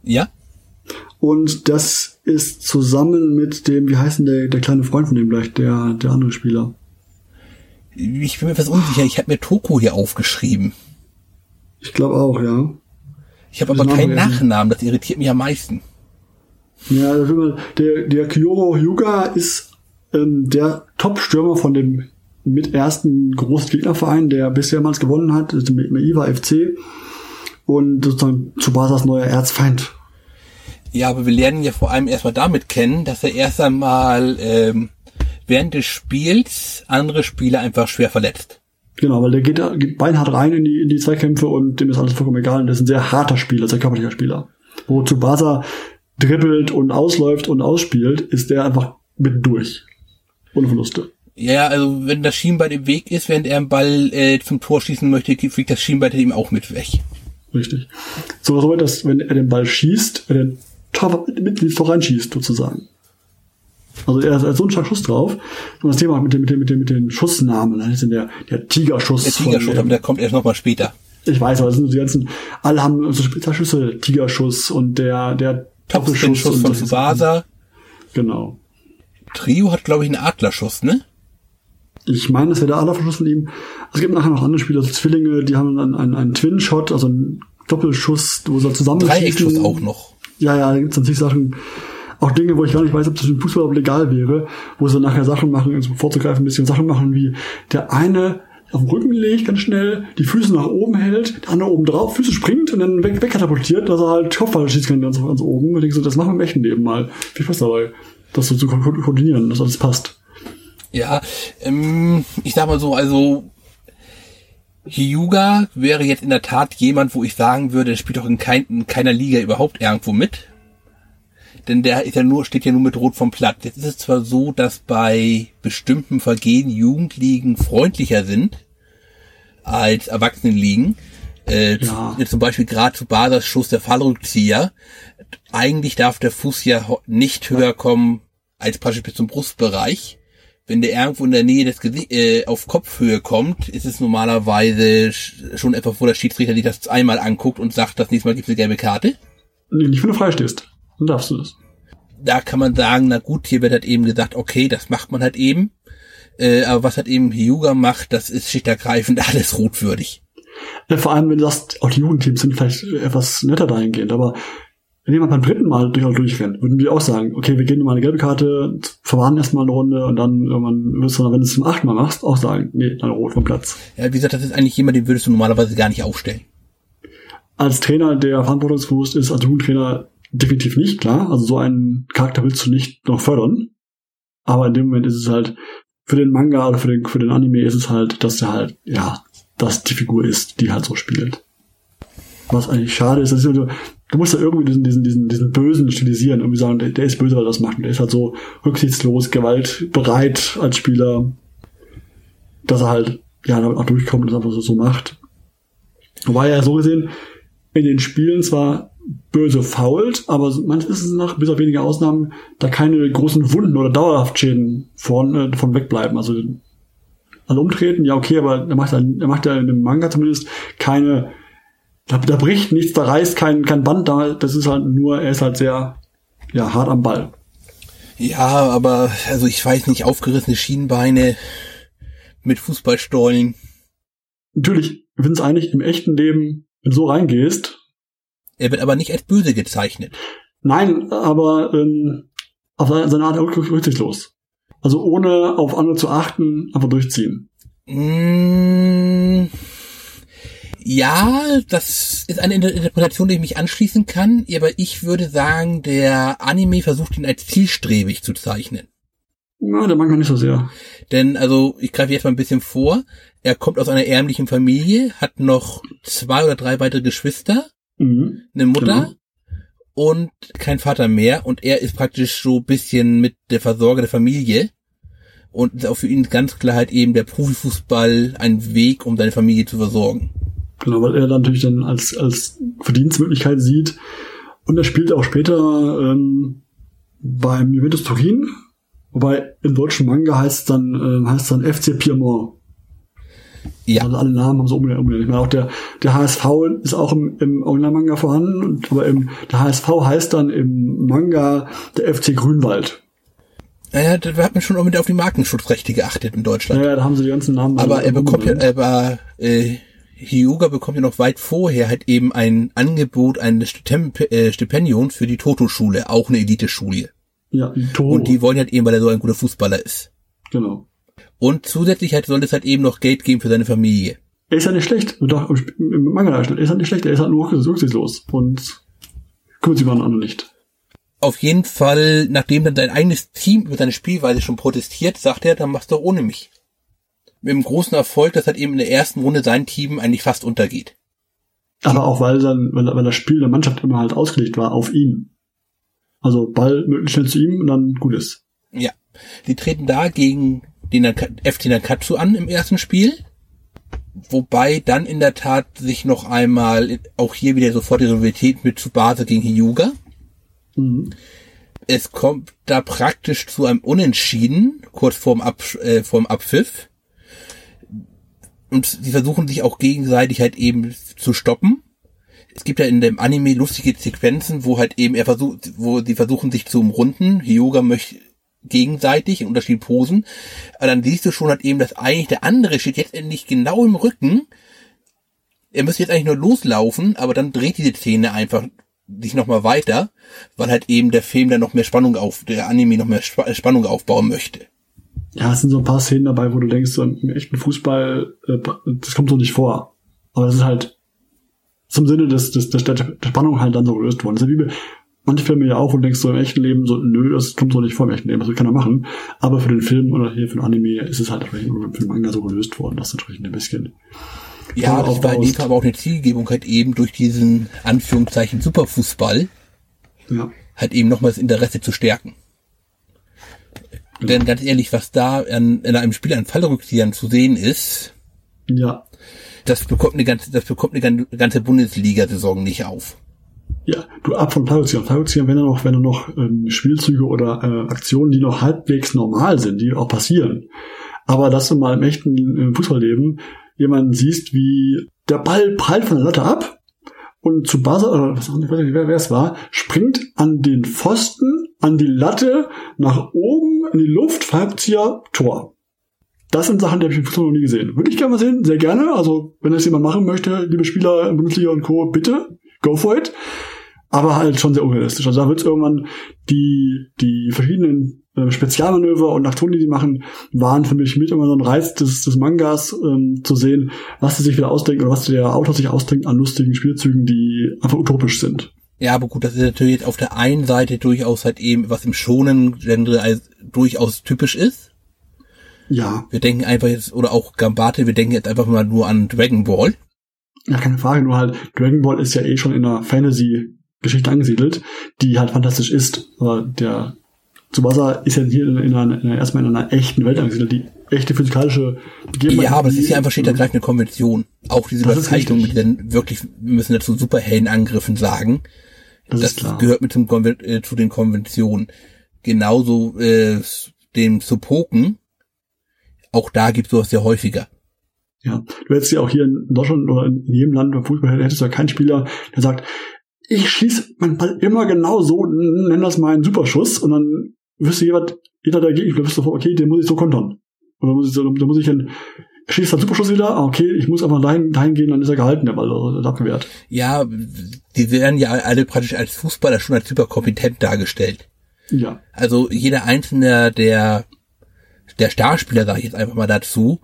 Ja. Und das ist zusammen mit dem, wie heißt denn der, der kleine Freund von dem gleich, der, der andere Spieler? Ich bin mir etwas unsicher. Ich habe mir Toko hier aufgeschrieben. Ich glaube auch, ja. Ich habe aber keinen Nachnamen. Das irritiert mich am meisten. Ja, der, der Kyoro Hyuga ist ähm, der Top-Stürmer von dem mit ersten großen Gegnerverein, der bisher mal gewonnen hat, ist mit Iva FC und sozusagen Tsubasas neuer Erzfeind. Ja, aber wir lernen ja vor allem erstmal damit kennen, dass er erst einmal ähm, während des Spiels andere Spieler einfach schwer verletzt. Genau, weil der geht, geht beinhart rein in die, in die Zweikämpfe und dem ist alles vollkommen egal. Und der ist ein sehr harter Spieler, sehr körperlicher Spieler. Wo Tsubasa dribbelt und ausläuft und ausspielt, ist der einfach mit durch. Ohne Verluste. Ja, also wenn das Schienbein im Weg ist, während er einen Ball äh, zum Tor schießen möchte, fliegt das Schienbein ihm auch mit weg. Richtig. So, so dass wenn er den Ball schießt, er den Tor mit ins Tor reinschießt, sozusagen. Also er hat so einen starken Schuss drauf. Und das Thema mit den, mit den, mit den, mit den Schussnamen, dann ist der, der Tigerschuss. Der Tigerschuss, aber der kommt erst nochmal später. Ich weiß, aber das sind die ganzen, alle haben so Spezialschüsse, Tigerschuss und der, der Doppelschuss von Tsubasa. Genau. Trio hat, glaube ich, einen Adlerschuss, ne? Ich meine, das wäre der Adlerschuss von ihm. Es gibt nachher noch andere Spieler, also Zwillinge, die haben einen, einen, einen Twin-Shot, also einen Doppelschuss, wo sie zusammen Dreieckschuss auch noch. Ja, ja, da gibt es natürlich Sachen, auch Dinge, wo ich gar nicht weiß, ob das im Fußball legal wäre, wo sie nachher Sachen machen, also vorzugreifen, ein bisschen Sachen machen, wie der eine auf den Rücken legt, ganz schnell, die Füße nach oben hält, der andere oben drauf, Füße springt und dann weg, wegkatapultiert, dass er halt Kopfball schießen kann ganz, ganz oben. Und ich so, das machen wir im echten Leben mal. Viel Spaß dabei, das so zu ko koordinieren, dass alles passt. Ja, ähm, ich sag mal so, also Hyuga wäre jetzt in der Tat jemand, wo ich sagen würde, der spielt doch in, kein, in keiner Liga überhaupt irgendwo mit denn der ist ja nur, steht ja nur mit Rot vom Platz. Jetzt ist es zwar so, dass bei bestimmten Vergehen Jugendligen freundlicher sind als Erwachsenenligen. Äh, ja. Zum Beispiel gerade zu Basers Schuss der Fallrückzieher. Eigentlich darf der Fuß ja nicht höher kommen als praktisch bis zum Brustbereich. Wenn der irgendwo in der Nähe des Gesicht, äh, auf Kopfhöhe kommt, ist es normalerweise schon etwa vor der Schiedsrichter sich das einmal anguckt und sagt, das nächste Mal gibt es eine gelbe Karte. Nee, nicht, wenn du freistehst. Dann darfst du das. Da kann man sagen, na gut, hier wird halt eben gesagt, okay, das macht man halt eben. Äh, aber was halt eben Hyuga macht, das ist schichtergreifend alles rotwürdig. Ja, vor allem, wenn du sagst, auch die Jugendteams sind vielleicht etwas netter dahingehend, aber wenn jemand beim dritten Mal durch durchrennt, würden wir auch sagen, okay, wir geben dir mal eine gelbe Karte, verwarnen erstmal eine Runde und dann irgendwann wirst du, wenn du es zum achten Mal machst, auch sagen, nee, dann rot vom Platz. Ja, wie gesagt, das ist eigentlich jemand, den würdest du normalerweise gar nicht aufstellen. Als Trainer, der verantwortungsbewusst ist, als Jugendtrainer, definitiv nicht, klar. Also so einen Charakter willst du nicht noch fördern. Aber in dem Moment ist es halt, für den Manga oder für den, für den Anime ist es halt, dass der halt, ja, dass die Figur ist, die halt so spielt. Was eigentlich schade ist, dass du, musst ja irgendwie diesen, diesen, diesen, diesen Bösen stilisieren, irgendwie sagen, der, der ist böse, weil er das macht. Und der ist halt so rücksichtslos, gewaltbereit als Spieler, dass er halt, ja, damit auch durchkommt und das einfach so, so macht. Wobei er so gesehen in den Spielen zwar böse fault, aber manchmal ist es nach, bis auf wenige Ausnahmen, da keine großen Wunden oder dauerhaft Schäden von, äh, von wegbleiben. Also, also umtreten, ja okay, aber er macht er, er macht ja in dem Manga zumindest keine, da, da bricht nichts, da reißt kein, kein Band, da, das ist halt nur, er ist halt sehr, ja, hart am Ball. Ja, aber, also ich weiß nicht, aufgerissene Schienbeine mit Fußballstollen. Natürlich, finden es eigentlich im echten Leben, wenn du so reingehst, er wird aber nicht als böse gezeichnet. Nein, aber ähm, auf seine Art rücksichtslos. Also ohne auf andere zu achten, einfach durchziehen. Mm, ja, das ist eine Interpretation, die ich mich anschließen kann, aber ich würde sagen, der Anime versucht ihn als zielstrebig zu zeichnen. Na, der Manga nicht so sehr. Denn, also, ich greife jetzt mal ein bisschen vor. Er kommt aus einer ärmlichen Familie, hat noch zwei oder drei weitere Geschwister mhm. eine Mutter genau. und kein Vater mehr und er ist praktisch so bisschen mit der Versorger der Familie und ist auch für ihn ganz klar halt eben der Profifußball ein Weg, um seine Familie zu versorgen. Genau, weil er dann natürlich dann als, als Verdienstmöglichkeit sieht. Und er spielt auch später ähm, beim Juventus Turin Wobei im deutschen Manga heißt dann, äh, heißt dann FC Piemont. Ja. Also alle Namen haben so umgekehrt. Ich meine, auch der, der HSV ist auch im, im Original-Manga vorhanden, und, aber im, der HSV heißt dann im Manga der FC Grünwald. Naja, da hat man schon auch mit auf die Markenschutzrechte geachtet in Deutschland. Ja, da haben sie die ganzen Namen. Aber er bekommt ja, aber, äh, Hyuga bekommt ja noch weit vorher halt eben ein Angebot eines äh, Stipendiums für die Toto-Schule, auch eine Elite-Schule. Ja, die Toto. Und die wollen halt eben, weil er so ein guter Fußballer ist. Genau. Und zusätzlich halt soll es halt eben noch Geld geben für seine Familie. Er ist ja nicht schlecht. Doch, im Mangel er ist halt nicht schlecht. Er ist halt nur rücksichtslos und kümmert sich mal an andere nicht. Auf jeden Fall, nachdem dann sein eigenes Team über seine Spielweise schon protestiert, sagt er, dann machst du ohne mich. Mit dem großen Erfolg, dass halt eben in der ersten Runde sein Team eigentlich fast untergeht. Aber auch weil dann, weil, weil das Spiel der Mannschaft immer halt ausgelegt war auf ihn. Also Ball möglichst schnell zu ihm und dann gut ist. Ja. Sie treten da gegen den FC Nakatsu an im ersten Spiel. Wobei dann in der Tat sich noch einmal auch hier wieder sofort die Rivalität mit Tsubasa gegen Hyuga. Mhm. Es kommt da praktisch zu einem Unentschieden, kurz vorm, Ab, äh, vorm Abpfiff. Und sie versuchen sich auch gegenseitig halt eben zu stoppen. Es gibt ja in dem Anime lustige Sequenzen, wo halt eben er versucht, wo sie versuchen sich zu umrunden. Hyuga möchte gegenseitig in unterschiedlichen Posen. Aber dann siehst du schon halt eben, dass eigentlich der andere steht jetzt endlich genau im Rücken. Er müsste jetzt eigentlich nur loslaufen, aber dann dreht diese Szene einfach sich nochmal weiter, weil halt eben der Film dann noch mehr Spannung auf, der Anime noch mehr Spannung aufbauen möchte. Ja, es sind so ein paar Szenen dabei, wo du denkst, so im echten Fußball, äh, das kommt so nicht vor. Aber es ist halt zum Sinne des, des, des, der Spannung halt dann so gelöst worden. Ist wie manche Filme ja auch, du denkst so im echten Leben so, nö, das kommt so nicht vor im echten Leben, das kann er machen. Aber für den Film oder hier für den Anime ist es halt für den Manga so gelöst worden, das natürlich ein bisschen. Ja, das war in dem Fall aber auch eine Zielgebung halt eben durch diesen Anführungszeichen Superfußball. Ja. Halt eben nochmal das Interesse zu stärken. Ja. Denn ganz ehrlich, was da an, in einem Spiel an Fallrückziehern zu sehen ist, ja. das bekommt eine ganze, das bekommt eine ganze Bundesliga-Saison nicht auf. Ja, du ab von Fallrückziehern. Fallrückziehern, wenn du noch, wenn du noch ähm, Spielzüge oder äh, Aktionen, die noch halbwegs normal sind, die auch passieren. Aber dass du mal im echten im Fußballleben jemanden siehst, wie der Ball prallt von der Latte ab und zu Buzzer, oder was, weiß nicht, wer, wer es war, springt an den Pfosten, an die Latte, nach oben, in die Luft, Fallrückzieher, Tor. Das sind Sachen, die habe ich im Fußball noch nie gesehen. Würde ich gerne mal sehen, sehr gerne. Also, wenn das jemand machen möchte, liebe Spieler Bundesliga und Co., bitte, go for it aber halt schon sehr unrealistisch. Also da wird es irgendwann die, die verschiedenen äh, Spezialmanöver und Aktionen, die die machen, waren für mich mit immer so ein Reiz des, des Mangas ähm, zu sehen, was sie sich wieder ausdenken oder was der Autor sich ausdenkt an lustigen Spielzügen, die einfach utopisch sind. Ja, aber gut, das ist natürlich jetzt auf der einen Seite durchaus halt eben, was im schonen Genre durchaus typisch ist. Ja. Wir denken einfach jetzt, oder auch Gambate, wir denken jetzt einfach mal nur an Dragon Ball. Ja, keine Frage, nur halt, Dragon Ball ist ja eh schon in der Fantasy Geschichte angesiedelt, die halt fantastisch ist. Aber der Tsubasa ist ja hier in einer, in einer, erstmal in einer echten Welt angesiedelt, die echte physikalische Begebenheit. Ja, aber es ist ja einfach steht da gleich eine Konvention. Auch diese Überzeichnung mit den wirklich, wir müssen dazu Superheldenangriffen sagen. Das, das klar. gehört mit zum Konven äh, zu den Konventionen. Genauso äh, dem Supoken. Auch da gibt es sowas sehr häufiger. Ja, du hättest ja auch hier in Deutschland oder in jedem Land beim Fußball hättest du ja keinen Spieler, der sagt, ich schieße meinen Ball immer genau so, nenn das mal einen Superschuss und dann wüsste jeder, jeder der Gegner wüsste sofort, okay, den muss ich so kontern. Oder muss ich, so, da muss ich dann, schießt dann Superschuss wieder, ah, okay, ich muss einfach dahin, dahin gehen, dann ist er gehalten, der Ball, also abgewehrt. Ja, die werden ja alle praktisch als Fußballer schon als superkompetent dargestellt. Ja. Also jeder einzelne der, der Starspieler, sage ich jetzt einfach mal dazu,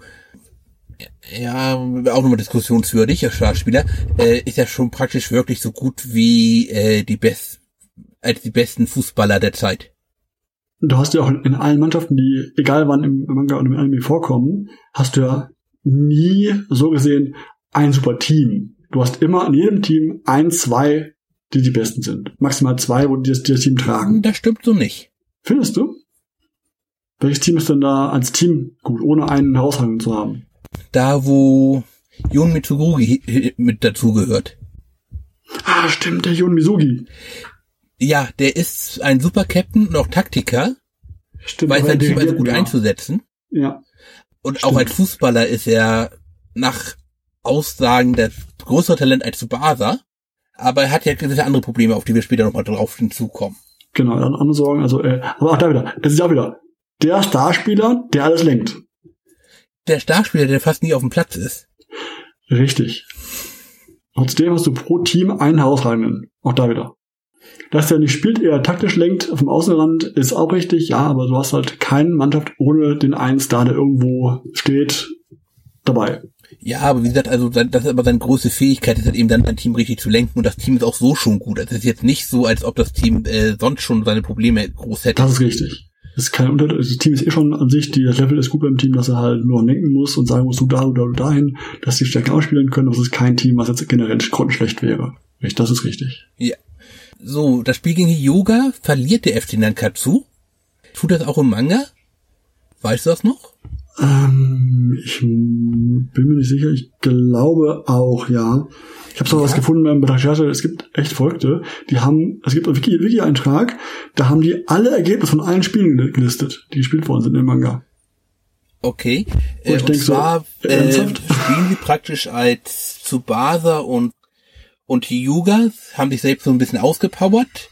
ja, auch nochmal diskussionswürdig, der Startspieler, äh, ist ja schon praktisch wirklich so gut wie äh, die best als die besten Fußballer der Zeit. Du hast ja auch in allen Mannschaften, die egal wann im Manga und im Anime vorkommen, hast du ja nie so gesehen ein super Team. Du hast immer in jedem Team ein, zwei, die die besten sind. Maximal zwei, wo die das, die das Team tragen. Das stimmt so nicht. Findest du? Welches Team ist denn da als Team gut, ohne einen Herausragenden zu haben? Da wo Jun Mitsugi mit dazugehört. Ah, stimmt, der Jun Misugi. Ja, der ist ein super Captain und auch Taktiker. Stimmt, weiß sein Team also gut ja. einzusetzen. Ja. Und Stimmt. auch als Fußballer ist er nach Aussagen der größere Talent als Tsubasa. Aber er hat ja gewisse andere Probleme, auf die wir später nochmal drauf hinzukommen. Genau, dann andere Sorgen. Also, äh, aber auch da wieder, es ist auch wieder der Starspieler, der alles lenkt. Der Starspieler, der fast nie auf dem Platz ist. Richtig. Trotzdem hast du pro Team einen herausragenden. Auch da wieder. Dass der nicht spielt, eher taktisch lenkt vom Außenrand, ist auch richtig, ja, aber du hast halt keine Mannschaft ohne den einen Star, der irgendwo steht, dabei. Ja, aber wie gesagt, also das ist aber seine große Fähigkeit, ist halt eben dann ein Team richtig zu lenken und das Team ist auch so schon gut. Also es ist jetzt nicht so, als ob das Team äh, sonst schon seine Probleme groß hätte. Das ist richtig. Das ist kein Unterschied. Das Team ist eh schon an sich, die, das Level ist gut beim Team, dass er halt nur lenken muss und sagen muss, du da, da, du dahin, dass die Stärken ausspielen können. Das ist kein Team, was jetzt generell grundschlecht wäre. Das ist richtig. Ja. So, das Spiel gegen Yoga verliert der FC Nankatsu. Tut das auch im Manga? Weißt du das noch? Ähm, ich bin mir nicht sicher. Ich glaube auch, ja. Ich habe sogar ja. was gefunden beim Recherche. Es gibt echt Verrückte. Die haben, es gibt einen Wiki-Eintrag, da haben die alle Ergebnisse von allen Spielen gelistet, die gespielt worden sind im Manga. Okay. Äh, und zwar so, äh, spielen sie praktisch als Tsubasa und und Hyuga haben sich selbst so ein bisschen ausgepowert.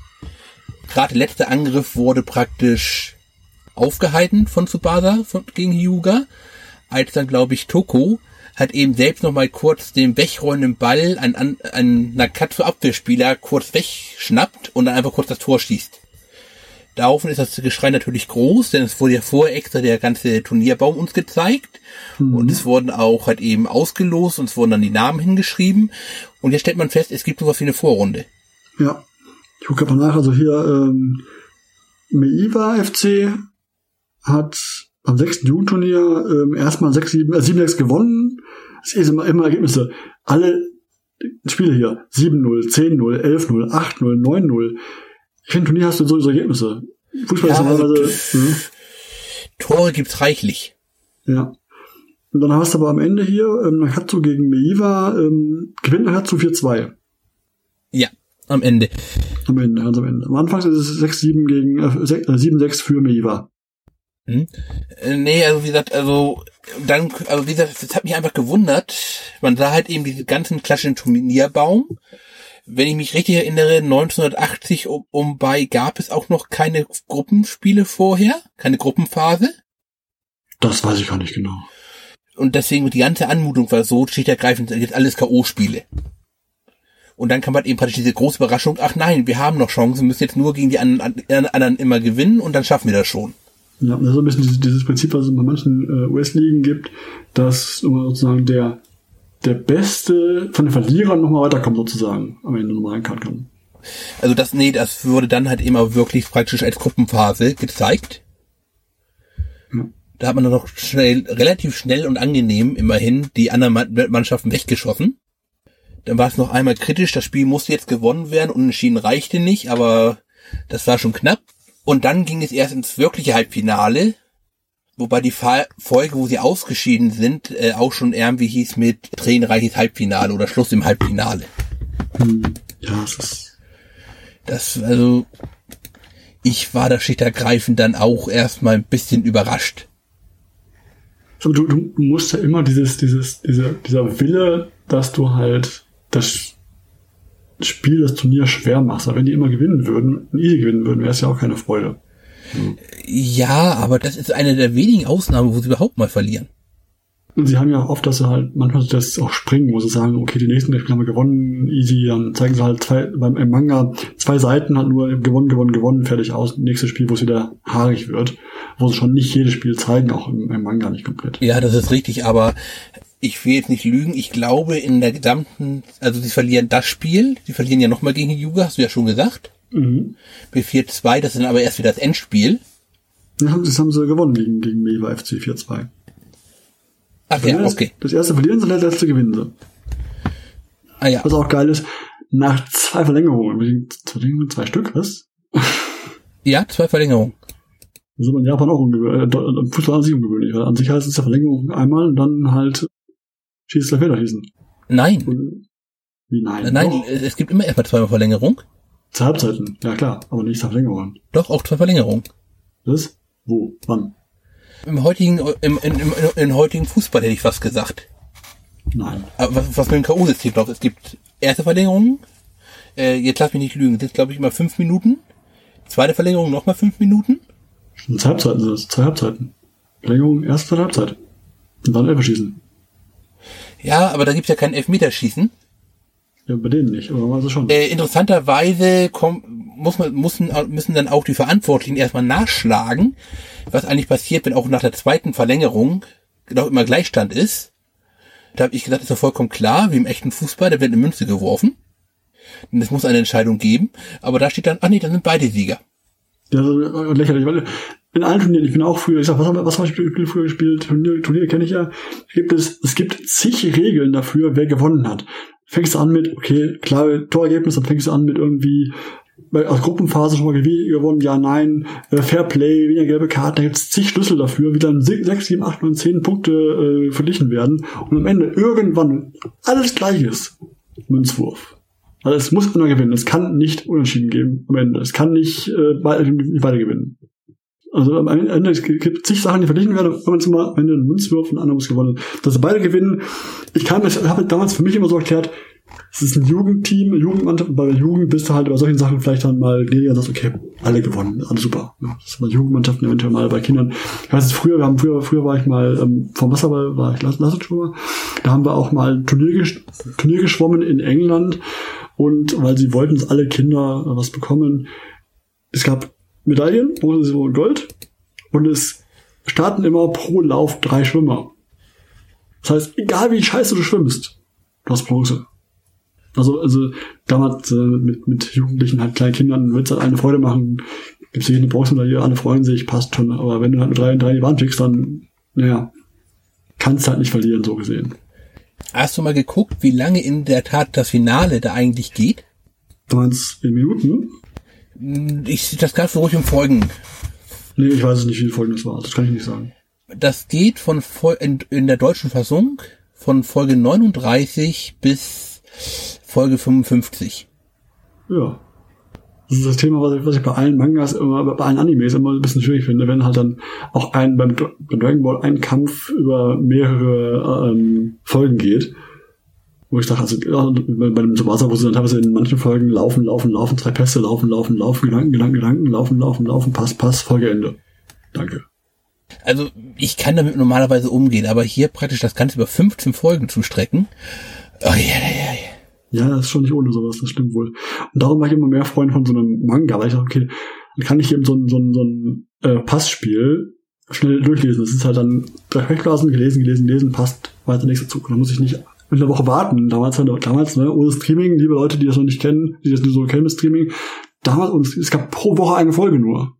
Gerade der letzte Angriff wurde praktisch aufgehalten von Tsubasa von, gegen Hyuga, als dann, glaube ich, Toko hat eben selbst noch mal kurz den wegrollenden Ball an, an, an Nakatsu-Abwehrspieler kurz wegschnappt und dann einfach kurz das Tor schießt. Daraufhin ist das Geschrei natürlich groß, denn es wurde ja vorher extra der ganze Turnierbaum uns gezeigt. Mhm. Und es wurden auch halt eben ausgelost und es wurden dann die Namen hingeschrieben. Und jetzt stellt man fest, es gibt sowas wie eine Vorrunde. Ja. Ich gucke mal nach, also hier, ähm, Meiva FC hat am sechsten Jugendturnier ähm, erstmal 6, 7, äh, 7 6 gewonnen. Das ist immer, immer Ergebnisse. Alle Spiele hier. 7-0, 10-0, 11-0, 8-0, 9-0. Ich finde, Turnier hast du so, Ergebnisse. Fußball ja, ist normalerweise. Also, ja. Tore gibt's reichlich. Ja. Und dann hast du aber am Ende hier, ähm, Nakatsu gegen Meiva, ähm, gewinnt Nakatsu 4-2. Ja, am Ende. Am Ende, ganz am Ende. Am Anfang ist es 6-7 gegen, äh, 7-6 äh, für Meiva. Hm? Äh, nee, also wie gesagt, also dann, also wie gesagt, das hat mich einfach gewundert. Man sah halt eben diese ganzen klassischen Turnierbaum. Wenn ich mich richtig erinnere, 1980 um, um bei gab es auch noch keine Gruppenspiele vorher, keine Gruppenphase. Das weiß ich gar nicht genau. Und deswegen die ganze Anmutung war so, schlicht ergreifend, jetzt alles K.O.-Spiele. Und dann kam halt eben praktisch diese große Überraschung, ach nein, wir haben noch Chancen, müssen jetzt nur gegen die anderen, anderen immer gewinnen und dann schaffen wir das schon. Ja, das ist so ein bisschen dieses, dieses Prinzip, was es bei manchen äh, US-Ligen gibt, dass sozusagen der, der Beste von den Verlierern nochmal weiterkommt, sozusagen, am Ende nochmal reinkern kann. Also das, nee, das würde dann halt immer wirklich praktisch als Gruppenphase gezeigt. Ja. Da hat man dann noch schnell, relativ schnell und angenehm immerhin die anderen Mannschaften weggeschossen. Dann war es noch einmal kritisch, das Spiel musste jetzt gewonnen werden, unentschieden reichte nicht, aber das war schon knapp. Und dann ging es erst ins wirkliche Halbfinale, wobei die Folge, wo sie ausgeschieden sind, äh, auch schon irgendwie hieß mit tränenreiches Halbfinale oder Schluss im Halbfinale. Hm, ja, es ist. Das, also, ich war da schlicht ergreifend dann auch erstmal ein bisschen überrascht. Also du, du musst ja immer dieses, dieses, dieser, dieser Wille, dass du halt das Spiel, das Turnier schwer machst. Aber wenn die immer gewinnen würden, easy gewinnen würden, wäre es ja auch keine Freude. Ja, aber das ist eine der wenigen Ausnahmen, wo sie überhaupt mal verlieren. Und sie haben ja oft, dass sie halt manchmal das auch springen, wo sie sagen, okay, die nächsten Spiele haben wir gewonnen, easy, dann zeigen sie halt zwei, beim im Manga zwei Seiten halt nur gewonnen, gewonnen, gewonnen, fertig aus. Nächstes Spiel, wo es wieder haarig wird, wo sie schon nicht jedes Spiel zeigen, auch im, im Manga nicht komplett. Ja, das ist richtig, aber ich will jetzt nicht lügen, ich glaube in der gesamten, also sie verlieren das Spiel, sie verlieren ja nochmal gegen Yuga, hast du ja schon gesagt. Mhm. B4-2, das ist dann aber erst wieder das Endspiel. Ja, das haben sie gewonnen gegen, gegen Meva FC 4-2. Ach ja, okay. Das erste verlieren sie, das letzte gewinnen sie. Ah ja. Was auch geil ist, nach zwei Verlängerungen, zwei Stück, was? Ja, zwei Verlängerungen. Das ist in Japan auch ungewöhnlich, äh, Fußball an sich ungewöhnlich, weil an sich heißt es ja Verlängerung einmal und dann halt schießt gleich wieder schießen. Nein. Und, wie nein? Nein, doch. es gibt immer erstmal zweimal Verlängerung. Zur Halbzeiten, ja klar, aber nicht Verlängerung. Doch, auch zwei Verlängerungen. Das? Wo? Wann? Im heutigen, im, im, im, im heutigen Fußball hätte ich was gesagt. Nein. Aber was, was mit dem K.O.-System läuft, es gibt erste Verlängerung, äh, jetzt lass mich nicht lügen, das sind glaube ich immer fünf Minuten. Zweite Verlängerung nochmal fünf Minuten. Und zwei Halbzeiten sind das, zwei Halbzeiten. Verlängerung, erste Halbzeit. Und dann Elferschießen. Ja, aber da gibt's ja kein Elfmeterschießen. Ja, bei denen nicht, aber also schon. Äh, interessanterweise komm, muss man, müssen, müssen dann auch die Verantwortlichen erstmal nachschlagen, was eigentlich passiert, wenn auch nach der zweiten Verlängerung genau immer Gleichstand ist. Da habe ich gesagt, ist ja vollkommen klar, wie im echten Fußball, da wird eine Münze geworfen. Und es muss eine Entscheidung geben, aber da steht dann, ach nee, dann sind beide Sieger. Ja, so lächerlich, weil in allen Turnieren, ich bin auch früher, ich sag, was haben was habe ich früher gespielt? Turnier, Turnier kenne ich ja. Gibt es, es gibt zig Regeln dafür, wer gewonnen hat. Fängst du an mit, okay, klare Torergebnis, dann fängst du an mit irgendwie, bei aus Gruppenphase schon mal gewonnen, ja, nein, äh, Fair Play, weniger gelbe Karten, da gibt es zig Schlüssel dafür, wie dann 6, 7, 8, 9, 10 Punkte äh, verglichen werden und am Ende irgendwann alles gleich ist. Münzwurf. Also es muss immer gewinnen. Es kann nicht unentschieden geben am Ende. Es kann nicht, äh, beide, nicht beide gewinnen. Also am Ende es gibt zig Sachen, die verglichen werden, wenn man es mal Ende einen Münzwurf und einer muss gewonnen. Dass sie beide gewinnen. Ich kann das, habe damals für mich immer so erklärt, es ist ein Jugendteam, Jugendmannschaft, bei der Jugend bist du halt bei solchen Sachen vielleicht dann mal gnädiger und sagst, okay, alle gewonnen, alles super. Das ist bei Jugendmannschaften eventuell mal bei Kindern. Ich weiß es früher, wir haben früher, früher war ich mal ähm, vom Wasserball, war ich Lassenschwimmer. Da haben wir auch mal ein Turnier, gesch Turnier geschwommen in England und weil sie wollten, dass alle Kinder was bekommen. Es gab Medaillen, Bronze, Silber und Gold. Und es starten immer pro Lauf drei Schwimmer. Das heißt, egal wie scheiße du schwimmst, du hast Bronze. Also, also damals äh, mit, mit Jugendlichen, halt kleinen Kindern, wird es halt eine Freude machen. Gibt es hier eine Bronzemedaille, alle freuen sich, passt schon. Aber wenn du halt mit drei, drei die Wand schickst, dann, naja, kannst halt nicht verlieren, so gesehen. Hast du mal geguckt, wie lange in der Tat das Finale da eigentlich geht? Du meinst in Minuten? Ich, das kannst du ruhig im Folgen. Nee, ich weiß es nicht, wie viele Folgen das war. Das kann ich nicht sagen. Das geht von in, in der deutschen Fassung von Folge 39 bis Folge 55. Ja. Das ist das Thema, was ich, was ich bei allen Mangas immer, bei allen Animes immer ein bisschen schwierig finde, wenn halt dann auch ein, beim, beim Dragon Ball ein Kampf über mehrere ähm, Folgen geht. Wo ich dachte, also bei, bei dem Tsubasa, wo sie dann teilweise in manchen Folgen laufen, laufen, laufen, drei Pässe, laufen, laufen, laufen, Gedanken, Gedanken, Gedanken, laufen, laufen, laufen, Pass, Pass, Folgeende. Danke. Also ich kann damit normalerweise umgehen, aber hier praktisch das Ganze über 15 Folgen zu strecken. Oh, ja, ja, ja. Ja, das ist schon nicht ohne sowas, das stimmt wohl. Und darum war ich immer mehr Freund von so einem Manga, weil ich dachte, okay, dann kann ich eben so ein, so ein, so ein äh, Passspiel schnell durchlesen. Das ist halt dann drei Sprechblasen, gelesen, gelesen, gelesen, passt, weiter nächster Zug. Und dann muss ich nicht mit einer Woche warten. Damals, damals, ne, ohne Streaming, liebe Leute, die das noch nicht kennen, die das nur so kennen mit Streaming, damals, und es gab pro Woche eine Folge nur.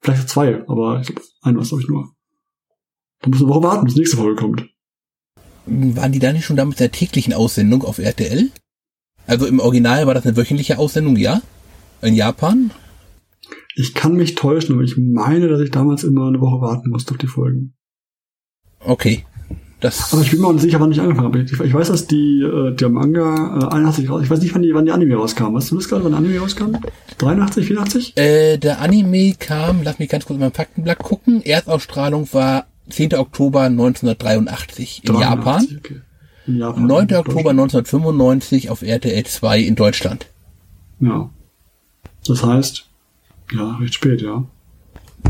Vielleicht zwei, aber ich glaube, eine was glaube ich nur. Da muss eine Woche warten, bis die nächste Folge kommt. Waren die da nicht schon damit der täglichen Aussendung auf RTL? Also im Original war das eine wöchentliche Aussendung, ja? In Japan? Ich kann mich täuschen, aber ich meine, dass ich damals immer eine Woche warten musste auf die Folgen. Okay. Das aber ich bin mir auch nicht sicher, wann ich angefangen habe. Ich, weiß, dass die äh, der Manga äh, 81 raus. Ich weiß nicht, wann die, wann die Anime rauskam. Weißt du das gerade, wann der Anime rauskam? 83, 84? Äh, der Anime kam, lass mich ganz kurz in meinem Faktenblatt gucken. Erstausstrahlung war 10. Oktober 1983 in 83, Japan. Okay. Japan 9. Oktober 1995 auf RTL 2 in Deutschland. Ja. Das heißt, ja, recht spät, ja.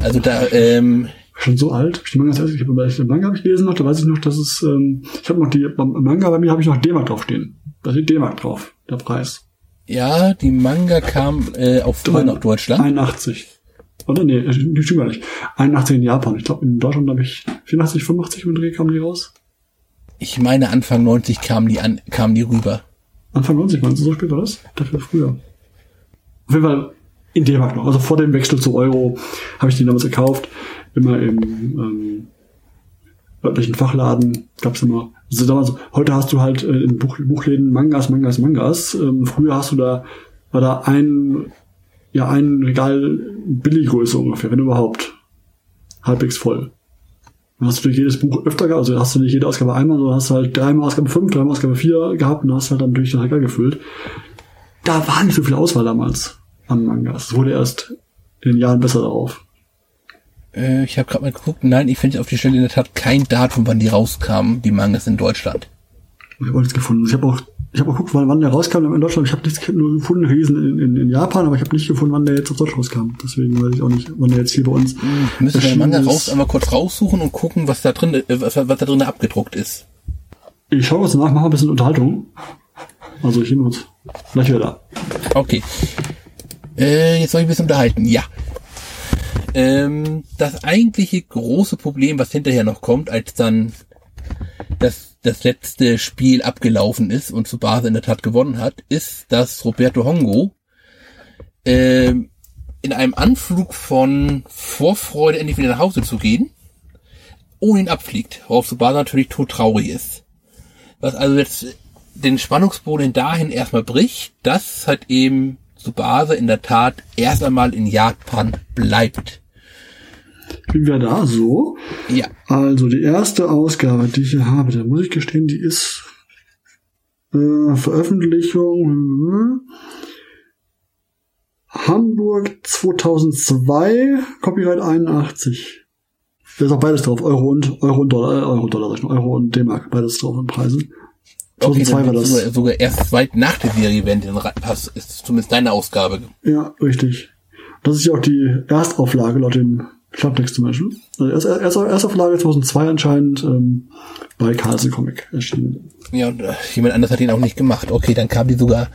Also da, ähm, schon so alt. Ich Manga, ich habe den Manga habe ich gelesen noch, da weiß ich noch, dass es, ähm, ich habe noch die, beim Manga bei mir habe ich noch D-Mark draufstehen. Da steht D-Mark drauf, der Preis. Ja, die Manga kam äh, auf Drei, nach Deutschland. 81. Oder nee, die stimmt gar nicht. 81 in Japan. Ich glaube, in Deutschland habe ich 84, 85 im Dreh kamen die raus. Ich meine, Anfang 90 kamen die an, kamen die rüber. Anfang 90, meinst du, so spät war das? Dafür früher. Auf jeden Fall in D-Mark noch. Also vor dem Wechsel zu Euro habe ich die damals gekauft. Immer im ähm, örtlichen Fachladen gab's immer. Also damals, heute hast du halt äh, in Buch, Buchläden Mangas, Mangas, Mangas. Ähm, früher hast du da, war da ein, ja, ein Regal Billiggröße ungefähr, wenn überhaupt. Halbwegs voll. Dann hast du durch jedes Buch öfter gehabt, also hast du nicht jede Ausgabe einmal, sondern hast halt dreimal Ausgabe 5, dreimal Ausgabe 4 gehabt und hast halt dann durch den Regal gefüllt. Da war nicht so viel Auswahl damals an Mangas. Es wurde erst in den Jahren besser darauf. Äh, ich habe gerade mal geguckt. Nein, ich finde auf die Stelle in der Tat kein Datum, wann die rauskamen, die Mangas in Deutschland. Ich habe auch nichts gefunden. Ich habe auch, ich habe auch geguckt, wann, wann der rauskam in Deutschland. Ich habe nichts nur gefunden, Riesen in, in, in Japan, aber ich habe nicht gefunden, wann der jetzt auf Deutsch rauskam. Deswegen weiß ich auch nicht, wann der jetzt hier bei uns. Hm, müssen wir den Manga raus, einmal kurz raussuchen und gucken, was da drin, äh, was, was da drin abgedruckt ist. Ich schaue was danach, mache ein bisschen Unterhaltung. Also ich nehme uns gleich wieder da. Okay. Äh, jetzt soll ich ein bisschen unterhalten. Ja. Ähm, das eigentliche große Problem, was hinterher noch kommt, als dann das, das letzte Spiel abgelaufen ist und Tsubasa in der Tat gewonnen hat, ist, dass Roberto Hongo äh, in einem Anflug von Vorfreude endlich wieder nach Hause zu gehen, ohne ihn abfliegt, worauf Tsubasa natürlich todtraurig ist. Was also jetzt den Spannungsboden dahin erstmal bricht, dass halt eben Tsubasa in der Tat erst einmal in Japan bleibt. Bin wir da so? Ja. Also die erste Ausgabe, die ich hier habe, da muss ich gestehen, die ist äh, Veröffentlichung hm, Hamburg 2002, Copyright 81. Da ist auch beides drauf, Euro und Euro und Dollar, äh, Euro Dollar, Euro und D-Mark, beides drauf in Preisen. 2002 okay, war das. Sogar, sogar erst weit nach der Serie, wenn den Pass ist zumindest deine Ausgabe. Ja, richtig. Das ist ja auch die Erstauflage laut dem Klartext zum Beispiel. Also erst, erst, Erstauflage 2002 anscheinend ähm, bei Carlsen Comic erschienen. Ja, und äh, jemand anders hat ihn auch nicht gemacht. Okay, dann kam die sogar,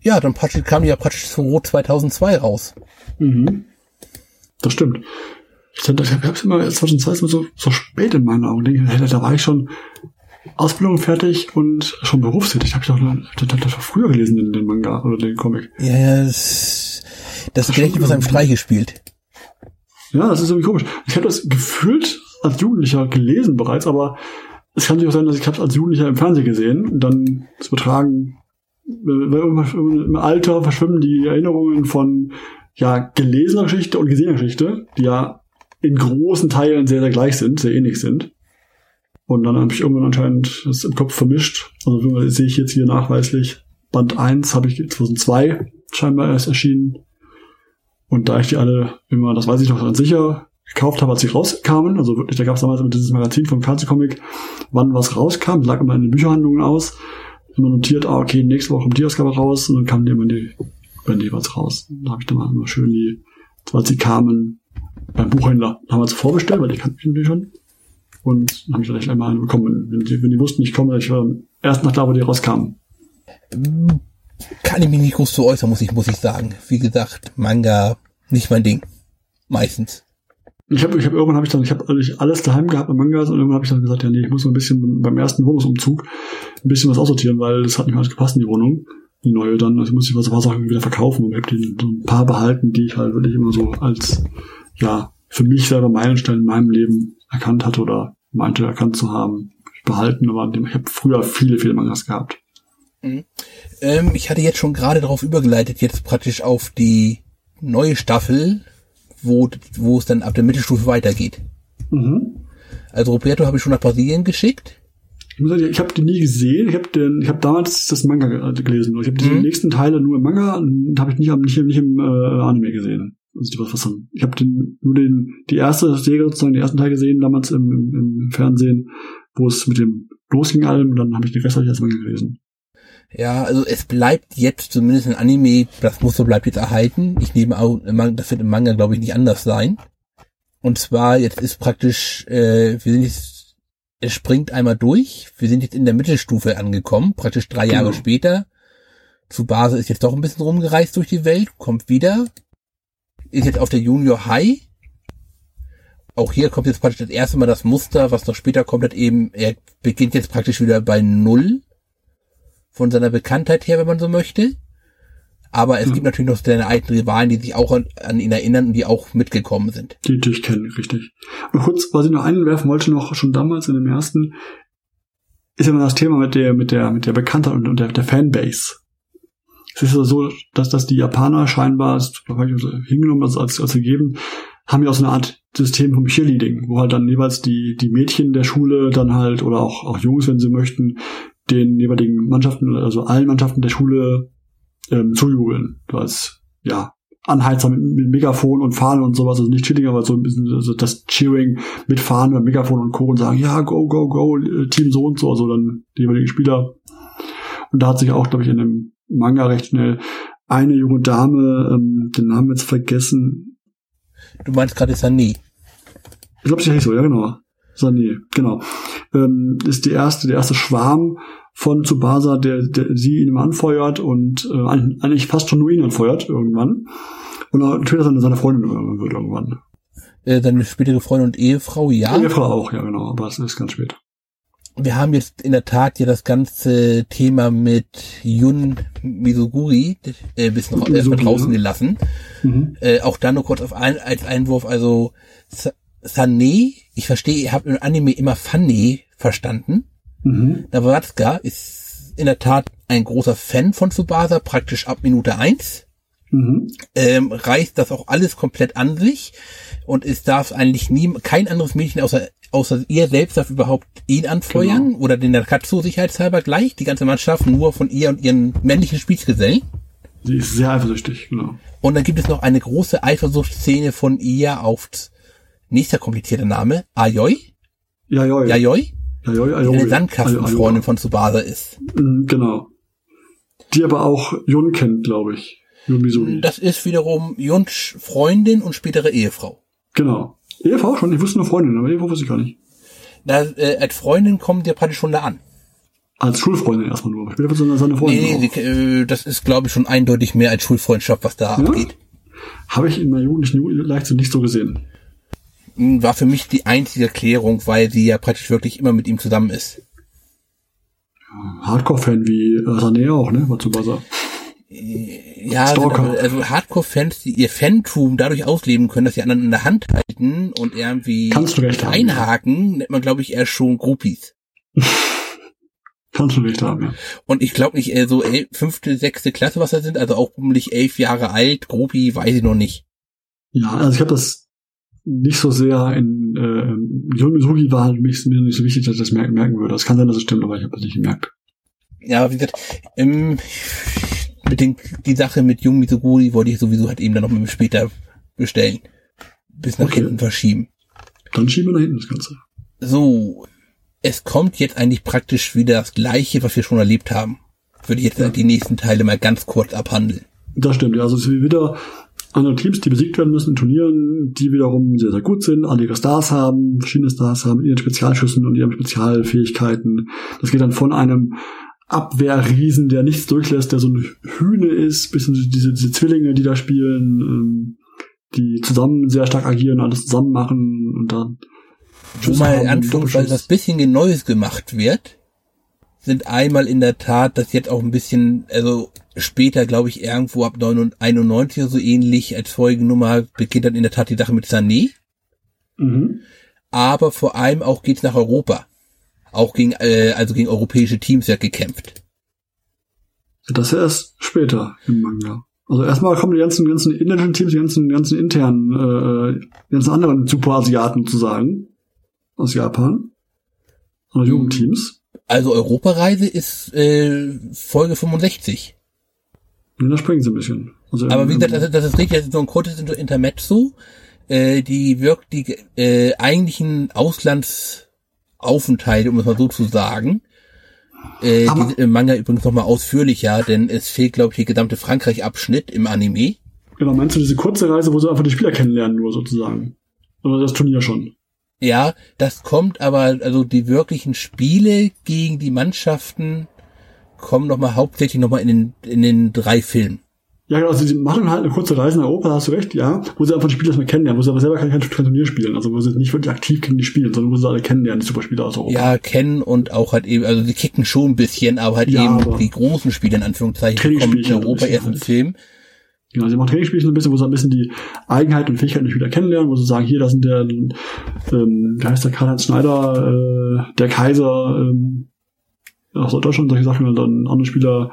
ja, dann praktisch, kam die ja praktisch zu 2002 raus. Mhm. Das stimmt. Ich, ich habe es immer 2002 ist immer so, so spät in meinen Augen. Da war ich schon Ausbildung fertig und schon berufstätig. Habe ich doch das, das früher gelesen, den, den Manga oder den Comic. Ja, ja, das, das Gedächtnis aus einem Streich gespielt. Ja, das ist irgendwie komisch. Ich habe das gefühlt als Jugendlicher gelesen bereits, aber es kann sich auch sein, dass ich es als Jugendlicher im Fernsehen gesehen und dann zu betragen, im Alter verschwimmen die Erinnerungen von ja gelesener Geschichte und gesehener Geschichte, die ja in großen Teilen sehr, sehr gleich sind, sehr ähnlich sind. Und dann habe ich irgendwann anscheinend das im Kopf vermischt. Also sehe ich jetzt hier nachweislich. Band 1 habe ich 2002 scheinbar erst erschienen. Und da ich die alle immer, das weiß ich noch ganz sicher, gekauft habe, als sie rauskamen, also wirklich, da gab es damals dieses Magazin vom Fernsehcomic, wann was rauskam, lag immer in den Bücherhandlungen aus, immer notiert, ah, okay, nächste Woche kommt die Ausgabe raus, und dann kamen die immer die Bände jeweils raus. Da habe ich dann immer schön die, als sie kamen, beim Buchhändler, sie vorbestellt, weil die kannten mich natürlich schon. Und dann habe ich vielleicht einmal eine bekommen. Wenn die, wenn die wussten, ich komme, ich war erst nach da, wo die rauskamen. Kann ich mich nicht groß zu äußern, muss ich, muss ich sagen. Wie gesagt, Manga, nicht mein Ding. Meistens. Ich habe ich hab, irgendwann habe ich dann, ich habe alles daheim gehabt mit Mangas und irgendwann habe ich dann gesagt, ja nee, ich muss so ein bisschen beim ersten Wohnungsumzug ein bisschen was aussortieren, weil das hat nicht alles gepasst in die Wohnung. Die neue dann, also muss ich was ein paar Sachen wieder verkaufen und ich habe so ein paar behalten, die ich halt wirklich immer so als, ja, für mich selber Meilenstein in meinem Leben erkannt hatte oder meinte erkannt zu haben, behalten, aber ich habe früher viele, viele Mangas gehabt. Mhm. Ähm, ich hatte jetzt schon gerade darauf übergeleitet, jetzt praktisch auf die neue Staffel, wo, wo es dann ab der Mittelstufe weitergeht. Mhm. Also Roberto habe ich schon nach Brasilien geschickt. Ich muss sagen, ich habe die nie gesehen. Ich habe den, ich habe damals das Manga gelesen. Ich habe die mhm. nächsten Teile nur im Manga und habe ich nicht, nicht, nicht im äh, Anime gesehen. Also die was was Ich habe den, nur den, die erste Serie sozusagen, den ersten Teil gesehen, damals im, im, im Fernsehen, wo es mit dem losging allem und dann habe ich den Rest erstmal gelesen. Ja, also es bleibt jetzt zumindest ein Anime, das Muster bleibt jetzt erhalten. Ich nehme auch, das wird im Manga glaube ich nicht anders sein. Und zwar jetzt ist praktisch, äh, wir sind jetzt, es springt einmal durch. Wir sind jetzt in der Mittelstufe angekommen, praktisch drei genau. Jahre später. Tsubasa ist jetzt doch ein bisschen rumgereist durch die Welt, kommt wieder, ist jetzt auf der Junior High. Auch hier kommt jetzt praktisch das erste Mal das Muster, was noch später kommt, hat eben, er beginnt jetzt praktisch wieder bei Null von seiner Bekanntheit her, wenn man so möchte. Aber es hm. gibt natürlich noch seine alten Rivalen, die sich auch an, an, ihn erinnern und die auch mitgekommen sind. Die natürlich kennen, richtig. Und kurz, was ich noch einwerfen wollte, noch schon damals in dem ersten, ist immer das Thema mit der, mit der, mit der Bekanntheit und, und der, der Fanbase. Es ist so, dass, dass die Japaner scheinbar, das hingenommen als, als, als gegeben, haben ja auch so eine Art System vom Cheerleading, wo halt dann jeweils die, die Mädchen der Schule dann halt, oder auch, auch Jungs, wenn sie möchten, den jeweiligen Mannschaften, also allen Mannschaften der Schule ähm, zujubeln. Du als, ja, Anheizer mit, mit Megafon und Fahnen und sowas, also nicht Chilling, aber so ein bisschen also das Cheering mit Fahnen und Megafon und Co. und sagen, ja, go, go, go, äh, Team so und so, also dann die jeweiligen Spieler. Und da hat sich auch, glaube ich, in dem Manga recht schnell eine junge Dame, ähm, den Namen jetzt vergessen. Du meinst gerade Sani. Ich glaube, sie heißt so, ja genau. Sani, genau. Ähm, ist die erste, der erste Schwarm von Tsubasa, der, der sie ihn anfeuert und äh, eigentlich fast schon nur ihn anfeuert irgendwann. Und natürlich seine, seine Freundin wird irgendwann. Äh, seine spätere Freundin und Ehefrau, ja. Ehefrau auch, ja genau, aber es ist ganz spät. Wir haben jetzt in der Tat ja das ganze Thema mit Yun Misuguri äh, bis noch erstmal draußen ja. gelassen. Mhm. Äh, auch da nur kurz auf ein, als Einwurf, also Sané, ich verstehe, ihr habt im Anime immer Fanny verstanden. Mhm. Navratska ist in der Tat ein großer Fan von Tsubasa, praktisch ab Minute eins. Mhm. Ähm, reißt das auch alles komplett an sich und es darf eigentlich nie, kein anderes Mädchen außer, außer ihr selbst darf überhaupt ihn anfeuern genau. oder den Nakatsu sicherheitshalber gleich, die ganze Mannschaft nur von ihr und ihren männlichen Spielgesellen. Sie ist sehr eifersüchtig, genau. Und dann gibt es noch eine große Eifersuchtsszene von ihr auf nächster komplizierter Name, Ayoi. Yayoi. Yayoi. Yayoi, Ayoi. Die eine Sandkastenfreundin von Tsubasa ist. Mm, genau. Die aber auch Jun kennt, glaube ich. Jun Misumi. Das ist wiederum Juns Freundin und spätere Ehefrau. Genau. Ehefrau schon? Ich wusste nur Freundin, aber Ehefrau wusste ich gar nicht. Da, äh, als Freundin kommt ja praktisch schon da an. Als Schulfreundin erstmal nur. Später wird seine Freundin. Nee, die, äh, das ist, glaube ich, schon eindeutig mehr als Schulfreundschaft, was da ja? abgeht. Habe ich in meiner jugendlichen Leichtsinn nicht so gesehen war für mich die einzige Erklärung, weil sie ja praktisch wirklich immer mit ihm zusammen ist. Hardcore-Fan wie Sané auch, ne? Matsubasa. Ja, Stalker. also Hardcore-Fans, die ihr Fantum dadurch ausleben können, dass sie anderen in der Hand halten und irgendwie einhaken, haben, nennt man, glaube ich, eher schon Groupies. Kannst du recht haben, ja. Und ich glaube nicht, äh, so elf, fünfte, sechste Klasse, was da sind, also auch bummelig elf Jahre alt, Groupie, weiß ich noch nicht. Ja, also ich habe das nicht so sehr in äh, Misugi war halt mich mir nicht so wichtig, dass ich das merken, merken würde. Es kann sein, dass es stimmt, aber ich habe das nicht gemerkt. Ja, wie gesagt, ähm, den, die Sache mit Jung Misuguri wollte ich sowieso halt eben dann noch später bestellen. Bis nach okay. hinten verschieben. Dann schieben wir nach hinten das Ganze. So, es kommt jetzt eigentlich praktisch wieder das Gleiche, was wir schon erlebt haben. Würde ich jetzt ja. die nächsten Teile mal ganz kurz abhandeln. Das stimmt, ja. Also es ist wieder andere Teams, die besiegt werden müssen in Turnieren, die wiederum sehr, sehr gut sind, alle ihre Stars haben, verschiedene Stars haben, ihren Spezialschüssen und ihren Spezialfähigkeiten. Das geht dann von einem Abwehrriesen, der nichts durchlässt, der so eine Hühne ist, bis hin diese, diese Zwillinge, die da spielen, ähm, die zusammen sehr stark agieren, alles zusammen machen und dann Wo mal in Anführungszeichen was bisschen Neues gemacht wird, sind einmal in der Tat, das jetzt auch ein bisschen, also später, glaube ich, irgendwo ab 91 oder so ähnlich als Folgennummer beginnt dann in der Tat die Sache mit Sané. Mhm. Aber vor allem auch geht's nach Europa. Auch gegen, äh, also gegen europäische Teams wird gekämpft. Das erst später im Manga. Also erstmal kommen die ganzen, ganzen indischen Teams, die ganzen, ganzen internen, äh, die ganzen anderen Superasiaten zu sagen. Aus Japan. Oder Jugendteams. Also Europareise ist äh, Folge 65. Und da springen sie ein bisschen. Also Aber wie gesagt, das, das ist richtig, das ist so ein kurzes Intermezzo. Äh, die wirkt die äh, eigentlichen Auslandsaufenthalte, um es mal so zu sagen. Äh, die, im Manga übrigens nochmal ausführlicher, denn es fehlt, glaube ich, der gesamte Frankreich-Abschnitt im Anime. Genau, meinst du diese kurze Reise, wo sie einfach die Spieler kennenlernen, nur sozusagen? Oder das Turnier schon? Ja, das kommt aber, also die wirklichen Spiele gegen die Mannschaften kommen nochmal hauptsächlich nochmal in den, in den drei Filmen. Ja, genau, also sie machen halt eine kurze Reise nach Europa, hast du recht, ja, wo sie einfach die Spieler erstmal kennenlernen, wo sie aber selber kein, kein Turnier spielen, also wo sie nicht wirklich aktiv gegen die spielen, sondern wo sie alle kennenlernen, die Superspieler aus Europa. Ja, kennen und auch halt eben, also sie kicken schon ein bisschen, aber halt ja, eben aber die großen Spiele in Anführungszeichen kommen in Europa erst im Film. Genau, sie machen Trainingsspiele so ein bisschen, wo sie ein bisschen die Eigenheiten und Fähigkeiten nicht wieder kennenlernen, wo sie sagen, hier, da sind der, ähm, wie heißt der Karl-Heinz Schneider, äh, der Kaiser, ähm, aus Deutschland, solche Sachen, und dann andere Spieler,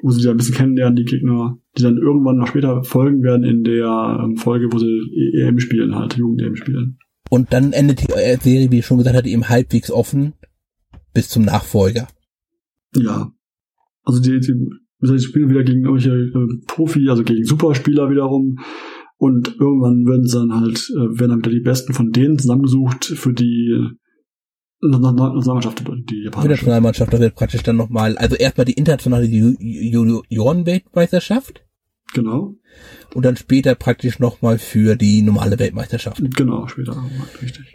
wo sie da ein bisschen kennenlernen, die Gegner, die dann irgendwann noch später folgen werden in der ähm, Folge, wo sie EM spielen, halt, Jugend-EM spielen. Und dann endet die Serie, wie ich schon gesagt hatte, eben halbwegs offen bis zum Nachfolger. Ja. Also die, die Sie spielen wieder gegen irgendwelche äh, Profi, also gegen Superspieler wiederum. Und irgendwann werden sie dann halt, äh, werden dann wieder die Besten von denen zusammengesucht für die Nationalmannschaft, die japanische. Nationalmannschaft, das wird praktisch dann nochmal, also erstmal die internationale Junioren-Weltmeisterschaft. Genau. Und dann später praktisch nochmal für die normale Weltmeisterschaft. Genau, später, richtig.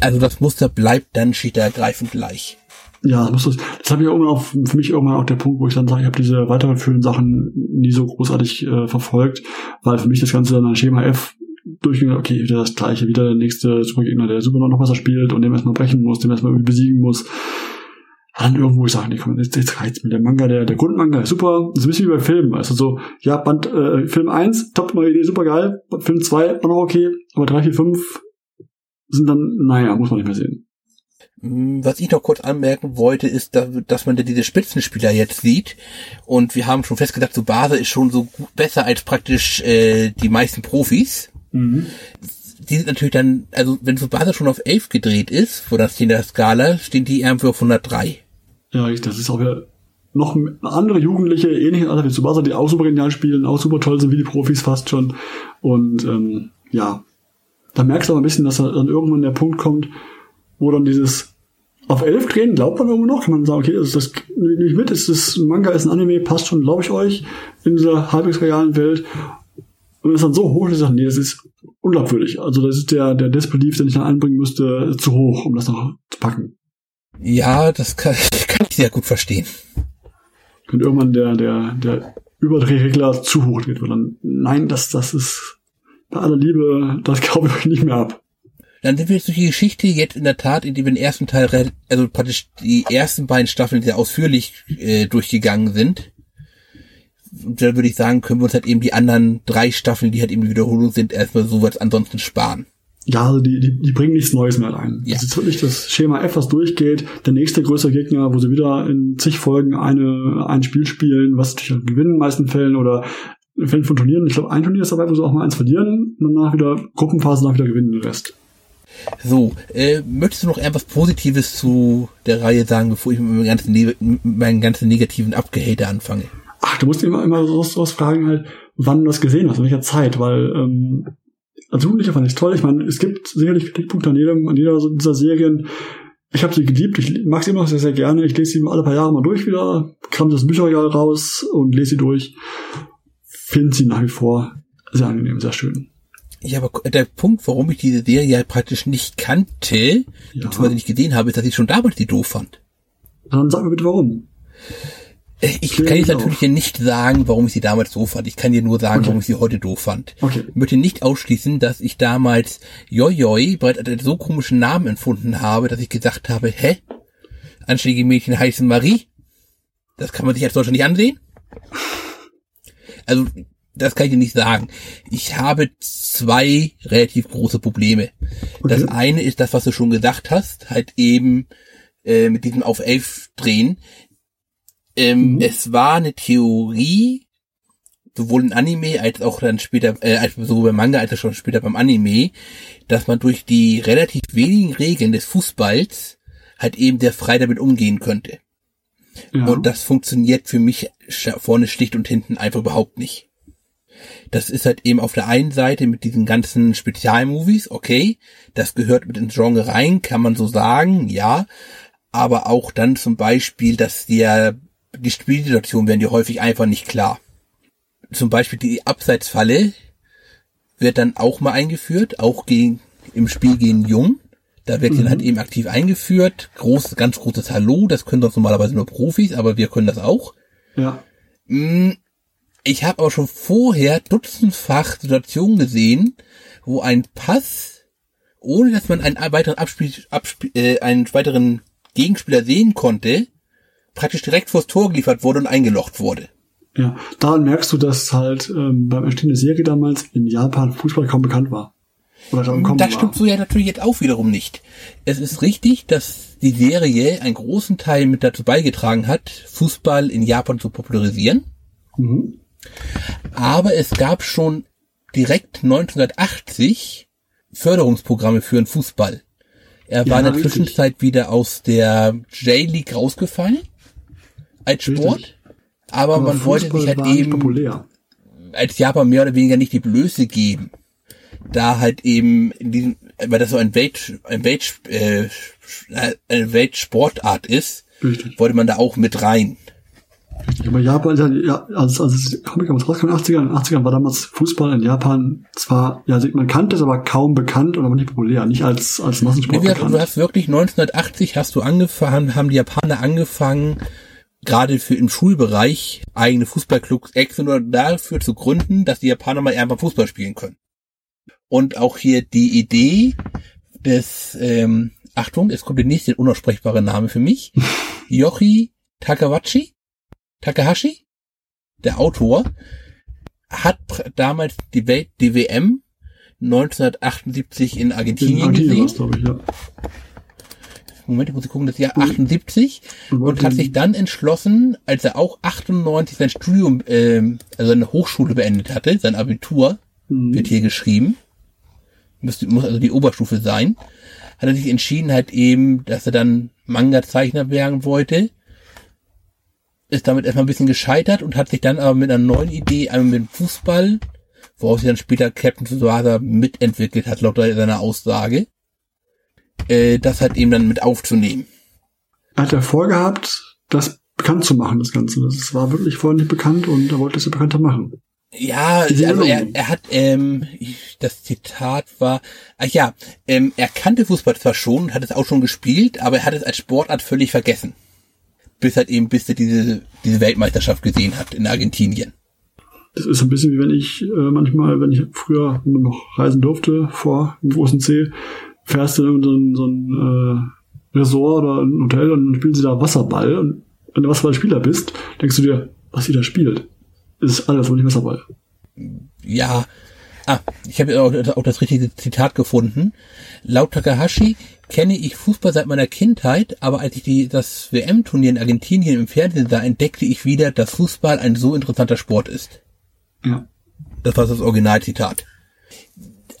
Also das Muster bleibt dann ergreifend gleich. Ja, das, das, das habe ich irgendwann auch für mich irgendwann auch der Punkt, wo ich dann sage, ich habe diese weiterführenden Sachen nie so großartig äh, verfolgt, weil für mich das Ganze dann ein Schema F durchgegangen, okay, wieder das gleiche, wieder der nächste Supergegner, der super noch besser spielt und dem erstmal brechen muss, dem erstmal irgendwie besiegen muss. Dann irgendwo ich sage, nee, komm, jetzt, jetzt reicht's mir. Der Manga, der, der Grundmanga ist super. Das ist ein bisschen wie bei Filmen. Also so, ja, Band, äh, Film 1, top, neue Idee, super geil. Film 2, auch noch okay. Aber 3, 4, 5 sind dann, naja, muss man nicht mehr sehen. Hm, was ich noch kurz anmerken wollte, ist, dass man diese Spitzenspieler jetzt sieht. Und wir haben schon festgedacht, so Base ist schon so besser als praktisch äh, die meisten Profis. Mhm. Die sind natürlich dann, also wenn Tsubasa schon auf 11 gedreht ist, wo das in der Skala, stehen die irgendwo auf 103. Ja, das ist auch wieder noch andere Jugendliche, ähnliche Alter wie Tsubasa, die auch super genial spielen, auch super toll sind wie die Profis fast schon. Und ähm, ja, da merkst du aber ein bisschen, dass dann irgendwann der Punkt kommt, wo dann dieses auf 11 drehen, glaubt man irgendwo noch, kann man sagen, okay, das ist das nehme ich mit, ist das Manga, ist ein Anime, passt schon, glaube ich euch, in dieser halbwegs realen Welt. Und ist dann so hoch, dass ich sage, nee, das ist unglaubwürdig. Also das ist der, der Disbelief, den ich dann einbringen müsste, zu hoch, um das noch zu packen. Ja, das kann, kann ich sehr gut verstehen. Und irgendwann der, der, der Überdrehregler zu hoch dreht, weil dann, nein, das, das ist bei aller Liebe, das glaube ich euch nicht mehr ab. Dann sind wir jetzt durch die Geschichte jetzt in der Tat, in die wir den ersten Teil, also praktisch die ersten beiden Staffeln sehr ausführlich äh, durchgegangen sind da würde ich sagen, können wir uns halt eben die anderen drei Staffeln, die halt eben die Wiederholung sind, erstmal so was ansonsten sparen. Ja, also die, die, die bringen nichts Neues mehr rein. Ja. Das ist wirklich das Schema F, was durchgeht. Der nächste größere Gegner, wo sie wieder in zig Folgen eine, ein Spiel spielen, was natürlich halt gewinnen in den meisten Fällen oder in Fällen von Turnieren. Ich glaube, ein Turnier ist dabei, wo sie auch mal eins verlieren und danach wieder Gruppenphase nach wieder gewinnen den Rest. So, äh, möchtest du noch etwas Positives zu der Reihe sagen, bevor ich mit meinen ganzen, mit meinen ganzen negativen Abgehate anfange? Du musst immer, immer so, so fragen halt, wann du das gesehen hast, in welcher Zeit, weil ähm, als Jugendlicher fand ich toll. Ich meine, es gibt sicherlich Kritikpunkte an jedem, an jeder dieser Serien. Ich habe sie geliebt, ich mag sie immer noch sehr, sehr gerne. Ich lese sie alle paar Jahre mal durch wieder, kram das Bücherregal raus und lese sie durch. Finde sie nach wie vor sehr angenehm, sehr schön. Ja, aber der Punkt, warum ich diese Serie halt praktisch nicht kannte, ja. beziehungsweise nicht gesehen habe, ist, dass ich schon damals die doof fand. Dann sag mir bitte warum. Ich kann jetzt natürlich hier nicht sagen, warum ich sie damals doof fand. Ich kann dir nur sagen, okay. warum ich sie heute doof fand. Okay. Ich möchte nicht ausschließen, dass ich damals Jojoi bereits einen so komischen Namen empfunden habe, dass ich gesagt habe, hä? Anständige Mädchen heißen Marie? Das kann man sich als Deutscher nicht ansehen? Also, das kann ich dir nicht sagen. Ich habe zwei relativ große Probleme. Okay. Das eine ist das, was du schon gesagt hast, halt eben äh, mit diesem auf elf drehen. Ähm, mhm. Es war eine Theorie, sowohl in Anime als auch dann später, äh, als sowohl beim Manga als auch schon später beim Anime, dass man durch die relativ wenigen Regeln des Fußballs halt eben sehr frei damit umgehen könnte. Ja. Und das funktioniert für mich vorne schlicht und hinten einfach überhaupt nicht. Das ist halt eben auf der einen Seite mit diesen ganzen Spezialmovies, okay, das gehört mit ins Genre rein, kann man so sagen, ja, aber auch dann zum Beispiel, dass der die Spielsituationen werden dir häufig einfach nicht klar. Zum Beispiel die Abseitsfalle wird dann auch mal eingeführt, auch gegen, im Spiel gegen Jung. Da wird mhm. dann halt eben aktiv eingeführt. Groß, ganz großes Hallo, das können doch normalerweise nur Profis, aber wir können das auch. Ja. Mm, ich habe aber schon vorher dutzendfach Situationen gesehen, wo ein Pass, ohne dass man einen weiteren Abspiel, Abspiel äh, einen weiteren Gegenspieler sehen konnte, praktisch direkt vors Tor geliefert wurde und eingelocht wurde. Ja, daran merkst du, dass halt ähm, beim Entstehen der Serie damals in Japan Fußball kaum bekannt war. Oder daran kommen das stimmt war. so ja natürlich jetzt auch wiederum nicht. Es ist richtig, dass die Serie einen großen Teil mit dazu beigetragen hat, Fußball in Japan zu popularisieren. Mhm. Aber es gab schon direkt 1980 Förderungsprogramme für den Fußball. Er war ja, in der Zwischenzeit wieder aus der J-League rausgefallen als Sport. Richtig. Aber, aber, man Fußball wollte sich halt eben populär. als Japan mehr oder weniger nicht die Blöße geben. Da halt eben in diesem, weil das so ein Welt, ein Welt, äh, eine Weltsportart ist, Richtig. wollte man da auch mit rein. Richtig, aber Japan, ja, also, also Comic damals rauskam in den 80ern, in den 80ern war damals Fußball in Japan zwar, ja, man kannte es, aber kaum bekannt oder nicht populär, nicht als, als Massensport nee. Du hast wirklich 1980 hast du angefangen, haben die Japaner angefangen, gerade für im Schulbereich eigene Fußballclubs extra nur dafür zu gründen, dass die Japaner mal einfach Fußball spielen können. Und auch hier die Idee des, ähm, Achtung, es kommt der nächste unaussprechbare Name für mich, Yoshi Takawachi, Takahashi, der Autor, hat damals die Welt, die WM 1978 in Argentinien, in gesehen. Ich, ja. Moment, ich muss gucken, das Jahr 78 und, und hat sich dann entschlossen, als er auch 98 sein Studium, ähm, also seine Hochschule beendet hatte, sein Abitur, mhm. wird hier geschrieben, muss, muss also die Oberstufe sein, hat er sich entschieden halt eben, dass er dann Manga-Zeichner werden wollte ist damit erstmal ein bisschen gescheitert und hat sich dann aber mit einer neuen Idee, einmal mit dem Fußball, woraus sich dann später Captain Tsubasa mitentwickelt hat, laut seiner Aussage, äh, das halt eben dann mit aufzunehmen. Hat er vorgehabt, das bekannt zu machen, das Ganze. Das war wirklich vorher nicht bekannt und er wollte es ja bekannter machen. Ja, also er, er hat, ähm, das Zitat war, ach ja, ähm, er kannte Fußball zwar schon, hat es auch schon gespielt, aber er hat es als Sportart völlig vergessen bis halt eben, bis er diese, diese Weltmeisterschaft gesehen hat in Argentinien. Das ist ein bisschen wie wenn ich äh, manchmal, wenn ich früher noch reisen durfte vor dem großen C, fährst du in so ein, so ein äh, Resort oder ein Hotel und spielen sie da Wasserball und wenn du Wasserballspieler bist, denkst du dir, was sie da spielt, ist alles, aber nicht Wasserball. Ja, ah, ich habe auch, auch das richtige Zitat gefunden. Laut Takahashi kenne ich Fußball seit meiner Kindheit, aber als ich die, das WM-Turnier in Argentinien im Fernsehen sah, entdeckte ich wieder, dass Fußball ein so interessanter Sport ist. Ja. Das war das Originalzitat.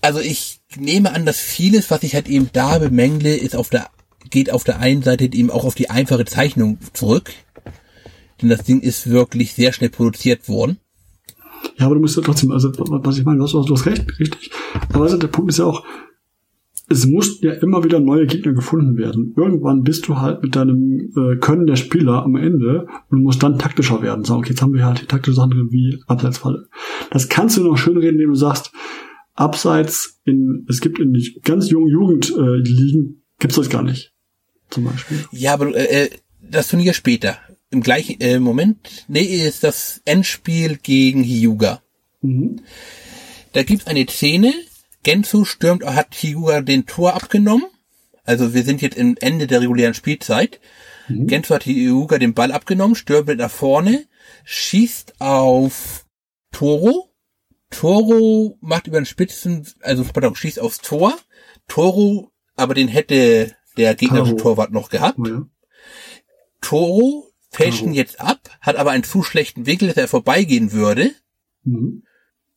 Also ich nehme an, dass vieles, was ich halt eben da bemängle, ist auf der, geht auf der einen Seite eben auch auf die einfache Zeichnung zurück. Denn das Ding ist wirklich sehr schnell produziert worden. Ja, aber du musst ja trotzdem, also was ich meine, du hast, du hast recht, richtig. Aber also, der Punkt ist ja auch, es mussten ja immer wieder neue Gegner gefunden werden. Irgendwann bist du halt mit deinem äh, Können der Spieler am Ende und musst dann taktischer werden. Sagen, okay, jetzt haben wir halt die taktische Sachen drin wie Abseitsfalle. Das kannst du noch schön reden, indem du sagst, Abseits in, es gibt in ganz jungen Jugendligen, äh, gibt's das gar nicht. Zum Beispiel. Ja, aber äh, äh das Turnier später. Im gleichen äh, Moment, nee, ist das Endspiel gegen Hyuga. Mhm. Da gibt's eine Szene, Gensu stürmt, hat Hyuga den Tor abgenommen. Also wir sind jetzt im Ende der regulären Spielzeit. Mhm. Gensu hat Hyuga den Ball abgenommen, stürmt nach vorne, schießt auf Toro. Toro macht über den Spitzen, also pardon, schießt aufs Tor. Toro, aber den hätte der gegnerische. Torwart noch gehabt. Oh ja. Toro fälscht ihn jetzt ab, hat aber einen zu schlechten Winkel, dass er vorbeigehen würde. Mhm.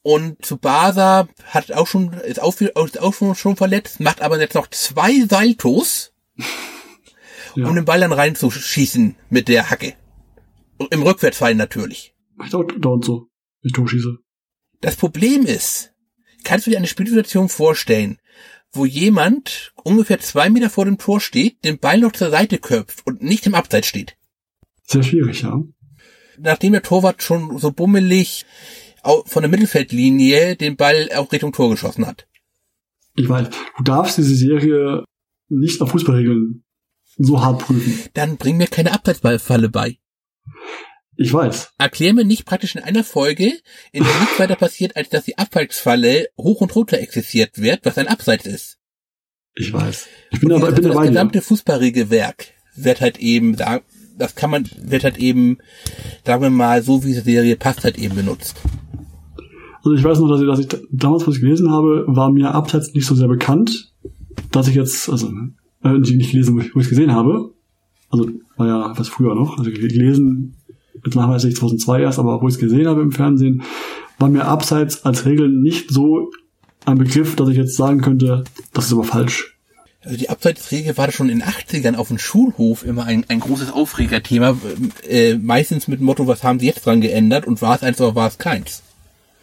Und Tsubasa hat auch schon, ist auch, ist auch schon, schon verletzt, macht aber jetzt noch zwei Saltos, ja. um den Ball dann reinzuschießen mit der Hacke. Im Rückwärtsfallen natürlich. Ich dauert so, wenn ich durchschieße. Das Problem ist, kannst du dir eine Spielsituation vorstellen, wo jemand ungefähr zwei Meter vor dem Tor steht, den Ball noch zur Seite köpft und nicht im Abseits steht? Sehr schwierig, ja. Nachdem der Torwart schon so bummelig von der Mittelfeldlinie den Ball auch Richtung Tor geschossen hat. Ich weiß, du darfst diese Serie nicht nach Fußballregeln so hart prüfen. Dann bring mir keine Abseitsballfalle bei. Ich weiß. Erklär mir nicht praktisch in einer Folge, in der nichts weiter passiert, als dass die Abfallsfalle hoch und runter existiert wird, was ein Abseits ist. Ich weiß. Ich bin aber, ich bin also das gesamte Fußballregelwerk wird halt eben, das kann man, wird halt eben, sagen wir mal, so wie die Serie passt, halt eben benutzt. Also ich weiß noch, dass ich, dass ich damals, was ich gelesen habe, war mir abseits nicht so sehr bekannt, dass ich jetzt, also äh, nicht gelesen, wo ich, ich gesehen habe. Also war ja was früher noch. Also gelesen, jetzt machen wir jetzt 2002 erst, aber wo ich es gesehen habe im Fernsehen, war mir abseits als Regel nicht so ein Begriff, dass ich jetzt sagen könnte, das ist aber falsch. Also die Abseitsregel war schon in den 80ern auf dem Schulhof immer ein, ein großes Aufregerthema, äh, meistens mit dem Motto, was haben sie jetzt dran geändert und war es eins oder war es keins?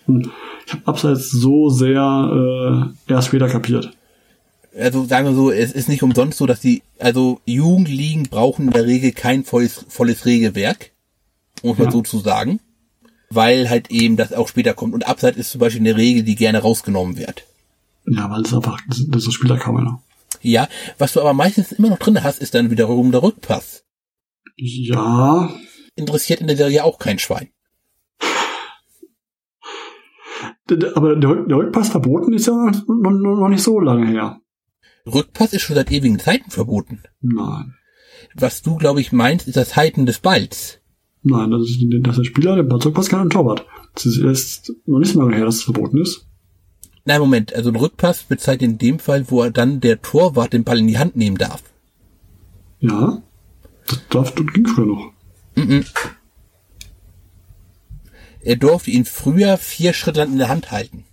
Hm. Ich habe Abseits so sehr äh, erst später kapiert. Also sagen wir so, es ist nicht umsonst so, dass die, also Jugendligen brauchen in der Regel kein volles, volles Regelwerk, muss man ja. so zu sagen, weil halt eben das auch später kommt. Und Abseits ist zum Beispiel eine Regel, die gerne rausgenommen wird. Ja, weil es einfach, das, das spielt da kaum einer. Ja, was du aber meistens immer noch drin hast, ist dann wiederum der Rückpass. Ja. Interessiert in der Serie auch kein Schwein. Aber der, Rückpass verboten ist ja noch nicht so lange her. Rückpass ist schon seit ewigen Zeiten verboten. Nein. Was du, glaube ich, meinst, ist das Halten des Balls. Nein, das ist, dass der Spieler den Ball zurückpasst kann ein Torwart. Das ist erst noch nicht so lange her, dass es verboten ist. Nein, Moment, also ein Rückpass bezeichnet in dem Fall, wo er dann der Torwart den Ball in die Hand nehmen darf. Ja, das, darf, das ging früher noch. Mm -mm. Er durfte ihn früher vier Schritte lang in der Hand halten.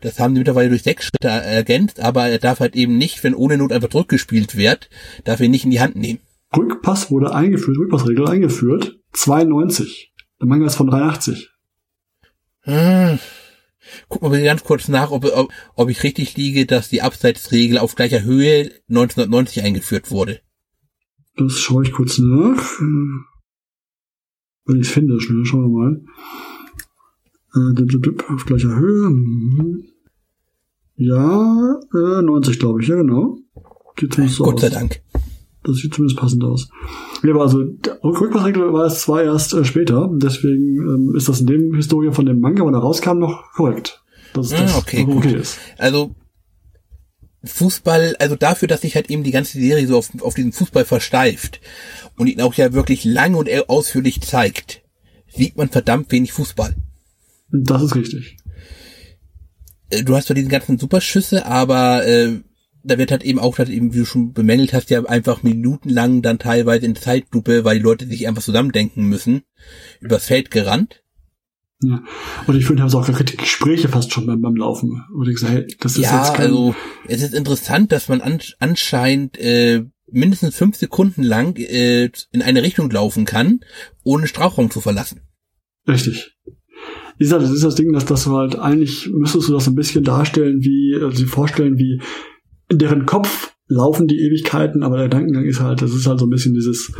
Das haben die mittlerweile durch sechs Schritte ergänzt, aber er darf halt eben nicht, wenn ohne Not einfach zurückgespielt wird, darf er ihn nicht in die Hand nehmen. Rückpass wurde eingeführt, Rückpassregel eingeführt, 92. Der Manga ist von 83. Hm. Gucken wir ganz kurz nach, ob, ob, ob ich richtig liege, dass die Abseitsregel auf gleicher Höhe 1990 eingeführt wurde. Das schaue ich kurz nach. Wenn ich es finde, schnell, schauen wir mal. Äh, auf gleicher Höhe. Mhm. Ja, äh, 90 glaube ich, ja genau. Gott sei Dank. Das sieht zumindest passend aus. Ja, aber also der Rückpassregel war es zwar erst äh, später, deswegen ähm, ist das in dem Historie von dem Manga, wann er rauskam, noch korrekt. Dass ah, das okay, okay ist. Also Fußball, also dafür, dass sich halt eben die ganze Serie so auf, auf diesen Fußball versteift und ihn auch ja wirklich lang und ausführlich zeigt, sieht man verdammt wenig Fußball. Das ist richtig. Äh, du hast zwar diese ganzen Superschüsse, aber äh, da wird halt eben auch, halt eben, wie du schon bemängelt hast, ja einfach minutenlang dann teilweise in Zeitlupe, weil die Leute sich einfach zusammendenken müssen, übers Feld gerannt. Ja. Und ich finde, haben so auch Gespräche fast schon beim, beim Laufen. Und ich sage, hey, das ist ja, jetzt kein also es ist interessant, dass man an, anscheinend äh, mindestens fünf Sekunden lang äh, in eine Richtung laufen kann, ohne Strafraum zu verlassen. Richtig. Wie gesagt, das ist das Ding, dass das halt eigentlich müsstest du das ein bisschen darstellen, wie, also sie vorstellen, wie in deren Kopf laufen die Ewigkeiten, aber der Gedankengang ist halt, das ist halt so ein bisschen dieses,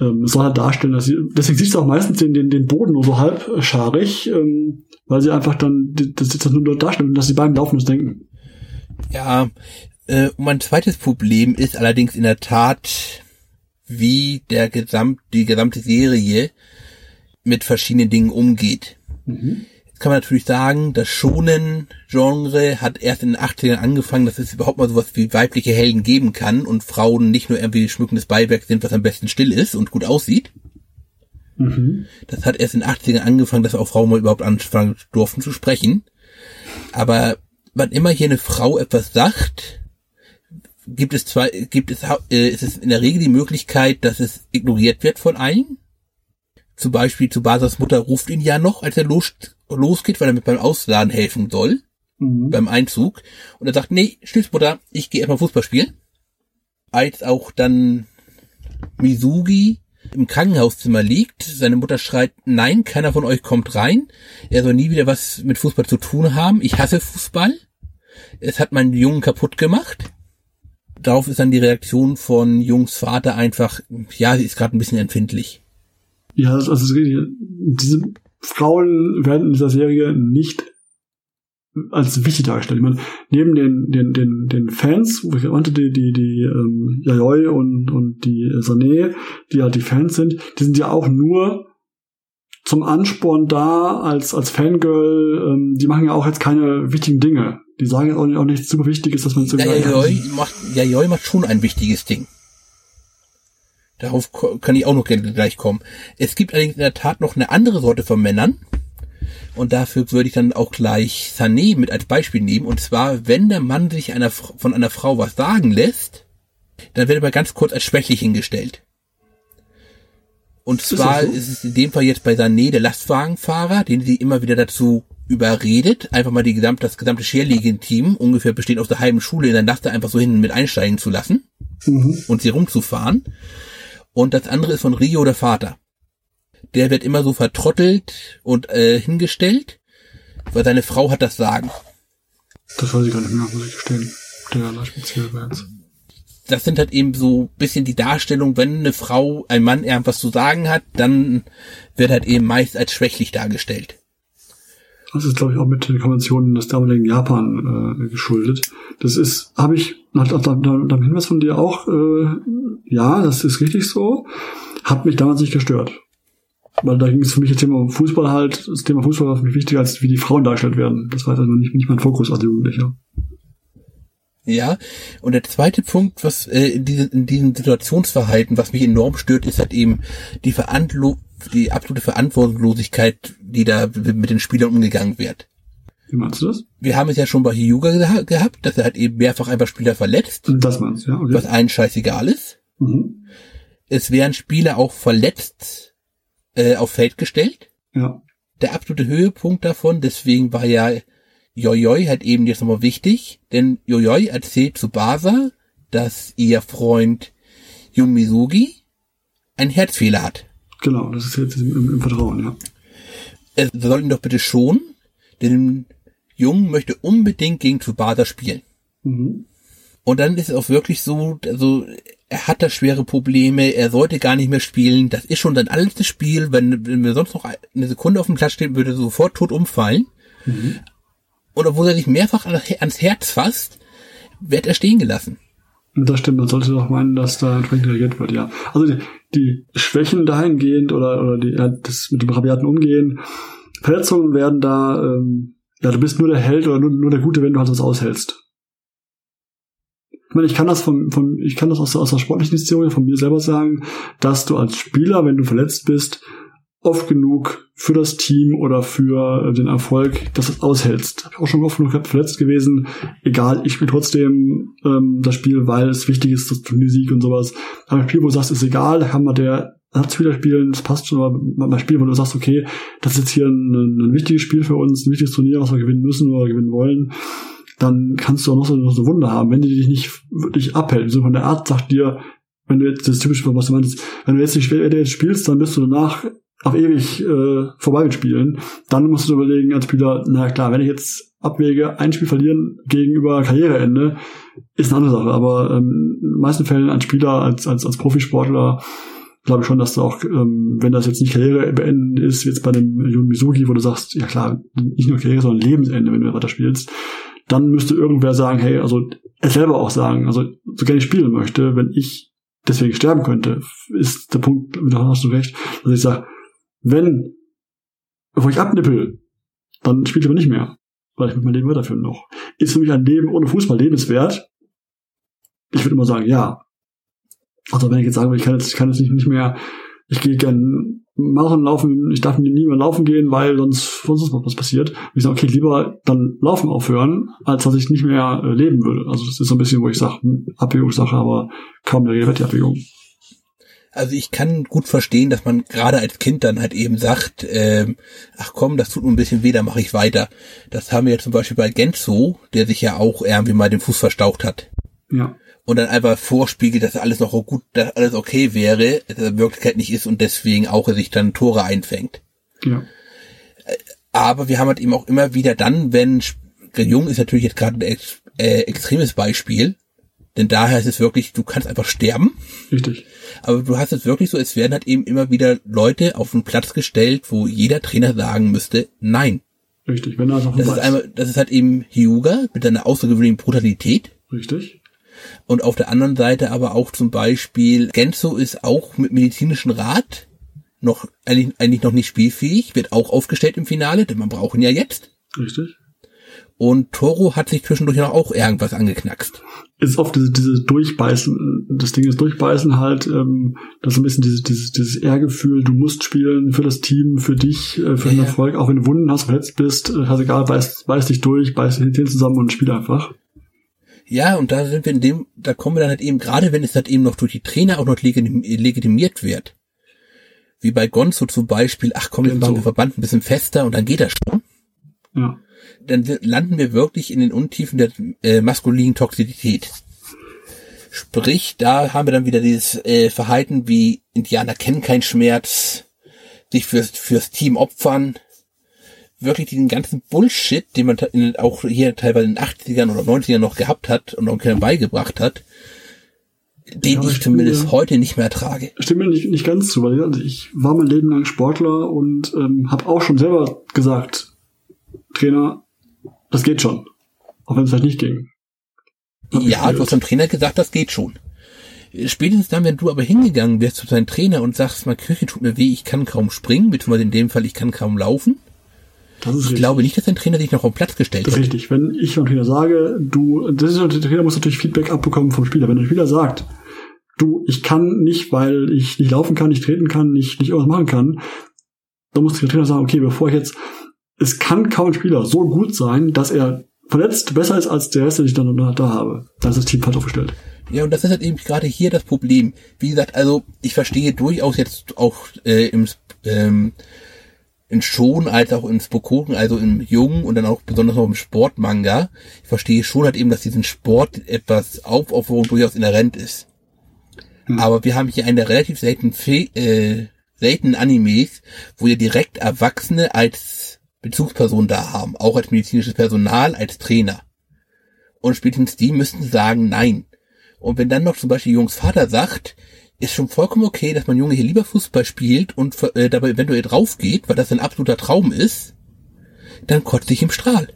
ähm, es soll halt darstellen, dass sie, deswegen siehst du auch meistens den, den, den Boden nur so halbscharig, ähm, weil sie einfach dann, das das nur dort darstellen, dass sie beim Laufen das denken. Ja, äh, mein zweites Problem ist allerdings in der Tat, wie der gesamt, die gesamte Serie mit verschiedenen Dingen umgeht. Mhm. Jetzt kann man natürlich sagen, das Schonen-Genre hat erst in den 80ern angefangen, dass es überhaupt mal sowas wie weibliche Helden geben kann und Frauen nicht nur irgendwie schmückendes Beiwerk sind, was am besten still ist und gut aussieht. Mhm. Das hat erst in den 80ern angefangen, dass auch Frauen mal überhaupt anfangen durften zu sprechen. Aber wann immer hier eine Frau etwas sagt, gibt es zwei, gibt es, äh, ist es in der Regel die Möglichkeit, dass es ignoriert wird von allen. Zum Beispiel zu Basas Mutter ruft ihn ja noch, als er los, losgeht, weil er mit beim Ausladen helfen soll. Mhm. Beim Einzug. Und er sagt, nee, tschüss Mutter, ich gehe erstmal Fußball spielen. Als auch dann Misugi im Krankenhauszimmer liegt, seine Mutter schreit, nein, keiner von euch kommt rein. Er soll nie wieder was mit Fußball zu tun haben. Ich hasse Fußball. Es hat meinen Jungen kaputt gemacht. Darauf ist dann die Reaktion von Jungs Vater einfach, ja, sie ist gerade ein bisschen empfindlich. Ja, also diese Frauen werden in dieser Serie nicht als wichtig dargestellt. Ich meine, neben den, den, den, den Fans, wo ich meinte, die, die, die ähm, Yayoi und, und die Sané, die halt die Fans sind, die sind ja auch nur zum Ansporn da als, als Fangirl. Ähm, die machen ja auch jetzt keine wichtigen Dinge. Die sagen auch nicht, auch nichts super Wichtiges, dass man zu ja, Yayoi macht, Yayoi macht schon ein wichtiges Ding. Darauf kann ich auch noch gleich kommen. Es gibt allerdings in der Tat noch eine andere Sorte von Männern. Und dafür würde ich dann auch gleich Sané mit als Beispiel nehmen. Und zwar, wenn der Mann sich einer, von einer Frau was sagen lässt, dann wird er mal ganz kurz als schwächlich hingestellt. Und zwar ist, so? ist, es in dem Fall jetzt bei Sané der Lastwagenfahrer, den sie immer wieder dazu überredet, einfach mal die gesamte, das gesamte Cheerleading-Team, ungefähr bestehend aus der halben Schule, in der Nacht einfach so hinten mit einsteigen zu lassen mhm. und sie rumzufahren. Und das andere ist von Rio der Vater. Der wird immer so vertrottelt und äh, hingestellt, weil seine Frau hat das Sagen. Das weiß ich gar nicht mehr, muss ich gestehen. Der speziell war jetzt das sind halt eben so bisschen die Darstellung, wenn eine Frau, ein Mann irgendwas zu sagen hat, dann wird halt eben meist als schwächlich dargestellt. Das ist, glaube ich, auch mit den Konventionen des damaligen Japan äh, geschuldet. Das ist, habe ich nach, nach, Hinweis von dir auch, äh, ja, das ist richtig so, hat mich damals nicht gestört. Weil da ging es für mich das Thema Fußball halt, das Thema Fußball war für mich wichtiger, als wie die Frauen dargestellt werden. Das war also nicht, nicht mein Fokus als Jugendlicher. Ja, und der zweite Punkt, was äh, in, diesen, in diesem Situationsverhalten, was mich enorm stört, ist halt eben die, Verantlo die absolute Verantwortungslosigkeit, die da mit den Spielern umgegangen wird. Wie meinst du das? Wir haben es ja schon bei Hyuga geha gehabt, dass er halt eben mehrfach einfach Spieler verletzt. Das meinst du, ja. Okay. Was allen scheißegal ist. Mhm. Es werden Spieler auch verletzt äh, auf Feld gestellt. Ja. Der absolute Höhepunkt davon, deswegen war ja Jojoi hat eben jetzt nochmal wichtig, denn Jojoi erzählt zu Basa, dass ihr Freund Yumisugi einen Herzfehler hat. Genau, das ist jetzt im, im Vertrauen, ja. Er soll ihn doch bitte schon, denn Jung möchte unbedingt gegen Tsubasa spielen. Mhm. Und dann ist es auch wirklich so, also er hat da schwere Probleme, er sollte gar nicht mehr spielen. Das ist schon sein allerletztes Spiel. Wenn, wenn wir sonst noch eine Sekunde auf dem Platz stehen, würde er sofort tot umfallen. Mhm und obwohl er sich mehrfach ans Herz fasst, wird er stehen gelassen. Das stimmt, man sollte doch meinen, dass da entsprechend reagiert wird, ja. Also die, Schwächen dahingehend oder, oder die, ja, das mit dem rabiaten Umgehen, Verletzungen werden da, ähm, ja, du bist nur der Held oder nur, nur der Gute, wenn du halt was aushältst. Ich meine, ich kann das von, von ich kann das aus, aus der sportlichen Historie von mir selber sagen, dass du als Spieler, wenn du verletzt bist, oft genug für das Team oder für äh, den Erfolg, dass du es aushältst. Hab ich auch schon oft genug verletzt gewesen. Egal, ich spiele trotzdem ähm, das Spiel, weil es wichtig ist, das Turniersieg und sowas. Aber ein Spiel, wo du sagst, ist egal, kann man der Ersatzspieler spielen, das passt schon, aber mal Spiel, wo du sagst, okay, das ist jetzt hier ein, ein wichtiges Spiel für uns, ein wichtiges Turnier, was wir gewinnen müssen oder gewinnen wollen, dann kannst du auch noch so, noch so Wunder haben, wenn die dich nicht wirklich abhält. So von der Art sagt dir, wenn du jetzt das typische, was du meinst, wenn du jetzt nicht wenn du jetzt spielst, dann bist du danach auf ewig äh, vorbeispielen, dann musst du überlegen als Spieler, na klar, wenn ich jetzt abwäge, ein Spiel verlieren gegenüber Karriereende, ist eine andere Sache. Aber ähm, in den meisten Fällen als Spieler, als, als, als Profisportler, glaube ich schon, dass du auch, ähm, wenn das jetzt nicht Karriere beenden ist, jetzt bei dem Jun Misugi, wo du sagst, ja klar, nicht nur Karriere, sondern Lebensende, wenn du weiter spielst, dann müsste irgendwer sagen, hey, also er selber auch sagen, also so gerne ich spielen möchte, wenn ich deswegen sterben könnte, ist der Punkt, da hast du recht, dass ich sage, wenn, bevor ich abnippel, dann spiele ich aber nicht mehr, weil ich mit meinem Leben weiterführen noch. Ist für mich ein Leben ohne Fußball lebenswert? Ich würde immer sagen, ja. Also wenn ich jetzt sage, ich kann jetzt, ich kann jetzt nicht, nicht mehr, ich gehe gern Marathon laufen, ich darf nie mehr laufen gehen, weil sonst, sonst was passiert. Und ich sage, okay, lieber dann laufen aufhören, als dass ich nicht mehr äh, leben würde. Also das ist so ein bisschen, wo ich sage, hm, Abwägungssache, aber kaum Rede die Abwägung. Also ich kann gut verstehen, dass man gerade als Kind dann halt eben sagt, ähm, ach komm, das tut nur ein bisschen weh, da mache ich weiter. Das haben wir jetzt zum Beispiel bei Genzo, der sich ja auch irgendwie mal den Fuß verstaucht hat. Ja. Und dann einfach vorspiegelt, dass alles noch gut, dass alles okay wäre, dass er in Wirklichkeit nicht ist und deswegen auch er sich dann Tore einfängt. Ja. Äh, aber wir haben halt eben auch immer wieder dann, wenn Jung ist natürlich jetzt gerade ein ex, äh, extremes Beispiel, denn daher ist es wirklich, du kannst einfach sterben. Richtig. Aber du hast es wirklich so, es werden halt eben immer wieder Leute auf den Platz gestellt, wo jeder Trainer sagen müsste, nein. Richtig, wenn er auf das ist einmal, Das ist halt eben Hyuga mit seiner außergewöhnlichen Brutalität. Richtig. Und auf der anderen Seite aber auch zum Beispiel, Genzo ist auch mit medizinischen Rat noch, eigentlich, eigentlich noch nicht spielfähig, wird auch aufgestellt im Finale, denn man braucht ihn ja jetzt. Richtig. Und Toro hat sich zwischendurch noch auch irgendwas angeknackst. Ist oft diese, diese Durchbeißen, das Ding ist Durchbeißen halt, ähm, das ist ein bisschen dieses, dieses, dieses Ehrgefühl, du musst spielen für das Team, für dich, äh, für ja, den Erfolg, auch wenn du Wunden hast, verletzt bist, äh, hast egal, beiß, beiß dich durch, beiß dich hin zusammen und spiel einfach. Ja, und da sind wir in dem, da kommen wir dann halt eben, gerade wenn es halt eben noch durch die Trainer auch noch legitimiert wird. Wie bei Gonzo zum Beispiel, ach komm, jetzt machen wir Verband ein bisschen fester und dann geht das schon. Ja. Dann landen wir wirklich in den Untiefen der äh, maskulinen Toxizität. Sprich, da haben wir dann wieder dieses äh, Verhalten wie Indianer kennen keinen Schmerz, sich fürs, fürs Team opfern, wirklich diesen ganzen Bullshit, den man auch hier teilweise in den 80ern oder 90ern noch gehabt hat und auch Kindern beigebracht hat, den ja, ich, zumindest mir, heute nicht mehr trage. Stimmt mir nicht, nicht ganz zu, weil also ich war mein Leben lang Sportler und ähm, habe auch schon selber gesagt, Trainer, das geht schon. Auch wenn es halt nicht ging. Ja, du hast dem Trainer gesagt, das geht schon. Spätestens dann, wenn du aber hingegangen wärst zu deinem Trainer und sagst, mein Knöchel tut mir weh, ich kann kaum springen, beziehungsweise in dem Fall, ich kann kaum laufen. Das ist ich richtig. glaube nicht, dass dein Trainer dich noch auf den Platz gestellt das ist hat. Richtig. Wenn ich dem Trainer sage, du, das ist, der Trainer muss natürlich Feedback abbekommen vom Spieler. Wenn der Spieler sagt, du, ich kann nicht, weil ich nicht laufen kann, nicht treten kann, nicht, nicht irgendwas machen kann, dann muss der Trainer sagen, okay, bevor ich jetzt, es kann kaum ein Spieler so gut sein, dass er verletzt besser ist als der Rest, den ich dann da habe. Dann ist das Team falsch aufgestellt. Ja, und das ist halt eben gerade hier das Problem. Wie gesagt, also ich verstehe durchaus jetzt auch äh, im ähm, in schon als auch im Spokoken, also im Jungen und dann auch besonders auch im Sportmanga. Ich verstehe schon halt eben, dass diesen Sport etwas Aufopferung durchaus inhärent ist. Hm. Aber wir haben hier eine relativ selten äh, seltenen Animes, wo ihr direkt Erwachsene als Bezugsperson da haben, auch als medizinisches Personal, als Trainer. Und spätestens die müssten sagen, nein. Und wenn dann noch zum Beispiel Jungs Vater sagt, ist schon vollkommen okay, dass man Junge hier lieber Fußball spielt und äh, dabei eventuell drauf geht, weil das ein absoluter Traum ist, dann kotzt sich im Strahl.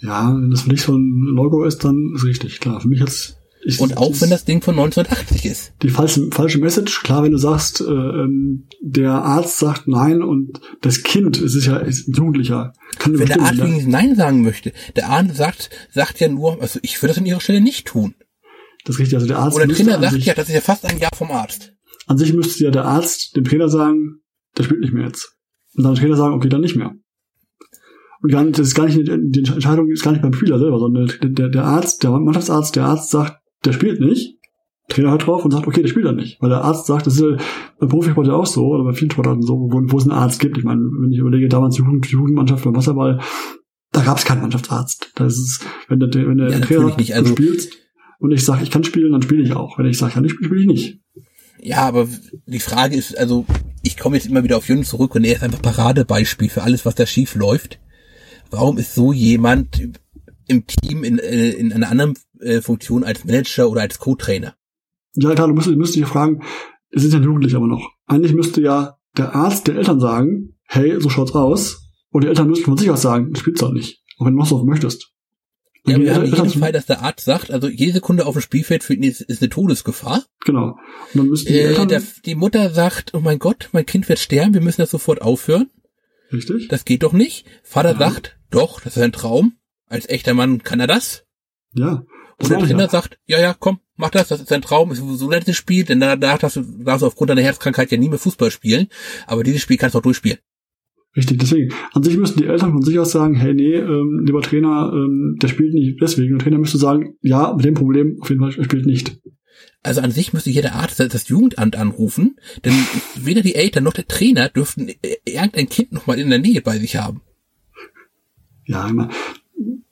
Ja, wenn das für dich so ein Logo ist, dann ist richtig, klar. Für mich jetzt ich, und auch wenn das Ding von 1980 ist. Die falsche, falsche Message, klar, wenn du sagst, äh, ähm, der Arzt sagt nein und das Kind, es ist ja ist ein Jugendlicher. Kann wenn der Arzt übrigens nein sagen möchte, der Arzt sagt, sagt ja nur, also ich würde das an ihrer Stelle nicht tun. Das ist richtig, also der Arzt. Oder der Trainer sagt sich, ja, das ist ja fast ein Jahr vom Arzt. An sich müsste ja der Arzt dem Trainer sagen, der spielt nicht mehr jetzt. Und dann der Trainer sagen, okay, dann nicht mehr. Und gar nicht, das ist gar nicht, die Entscheidung ist gar nicht beim Spieler selber, sondern der, der, der Arzt, der Mannschaftsarzt, der Arzt sagt, der spielt nicht. Trainer hört drauf und sagt, okay, der spielt dann nicht. Weil der Arzt sagt, das ist ja beim Profisport ja auch so, oder bei vielen Sportarten so, wo, wo es einen Arzt gibt. Ich meine, wenn ich überlege, damals die Jugend, die Jugendmannschaft beim Wasserball, da gab es keinen Mannschaftsarzt. Da ist es, wenn der, wenn der ja, Trainer sagt, nicht. Also, du spielst und ich sage, ich kann spielen, dann spiele ich auch. Wenn ich sage, ich kann nicht spielen, spiele ich nicht. Ja, aber die Frage ist, also ich komme jetzt immer wieder auf Jürgen zurück und er ist einfach Paradebeispiel für alles, was da schief läuft. Warum ist so jemand im Team in, äh, in einer anderen äh, Funktion als Manager oder als Co-Trainer. Ja, klar, du musst, du musst dich fragen, es sind ja Jugendliche aber noch. Eigentlich müsste ja der Arzt der Eltern sagen, hey, so schaut's aus. Und die Eltern müssten von sich aus sagen, du spielst doch nicht. Auch wenn du noch so möchtest. Und ja, wir haben jeden Fall, dass der Arzt sagt, also jede Sekunde auf dem Spielfeld für ihn ist, ist eine Todesgefahr. Genau. Und dann müssten die, äh, Eltern der, die Mutter sagt, oh mein Gott, mein Kind wird sterben, wir müssen das sofort aufhören. Richtig. Das geht doch nicht. Vater ja. sagt, doch, das ist ein Traum. Als echter Mann kann er das. Ja. Und der Trainer sagt, ja, ja, komm, mach das, das ist dein Traum, ist so letztes Spiel, denn danach darfst du, darfst du aufgrund deiner Herzkrankheit ja nie mehr Fußball spielen, aber dieses Spiel kannst du auch durchspielen. Richtig, deswegen. An sich müssten die Eltern von sich aus sagen, hey, nee, ähm, lieber Trainer, ähm, der spielt nicht deswegen. Der Trainer müsste sagen, ja, mit dem Problem auf jeden Fall, er spielt nicht. Also an sich müsste jeder Arzt das Jugendamt anrufen, denn weder die Eltern noch der Trainer dürften irgendein Kind noch mal in der Nähe bei sich haben. Ja, immer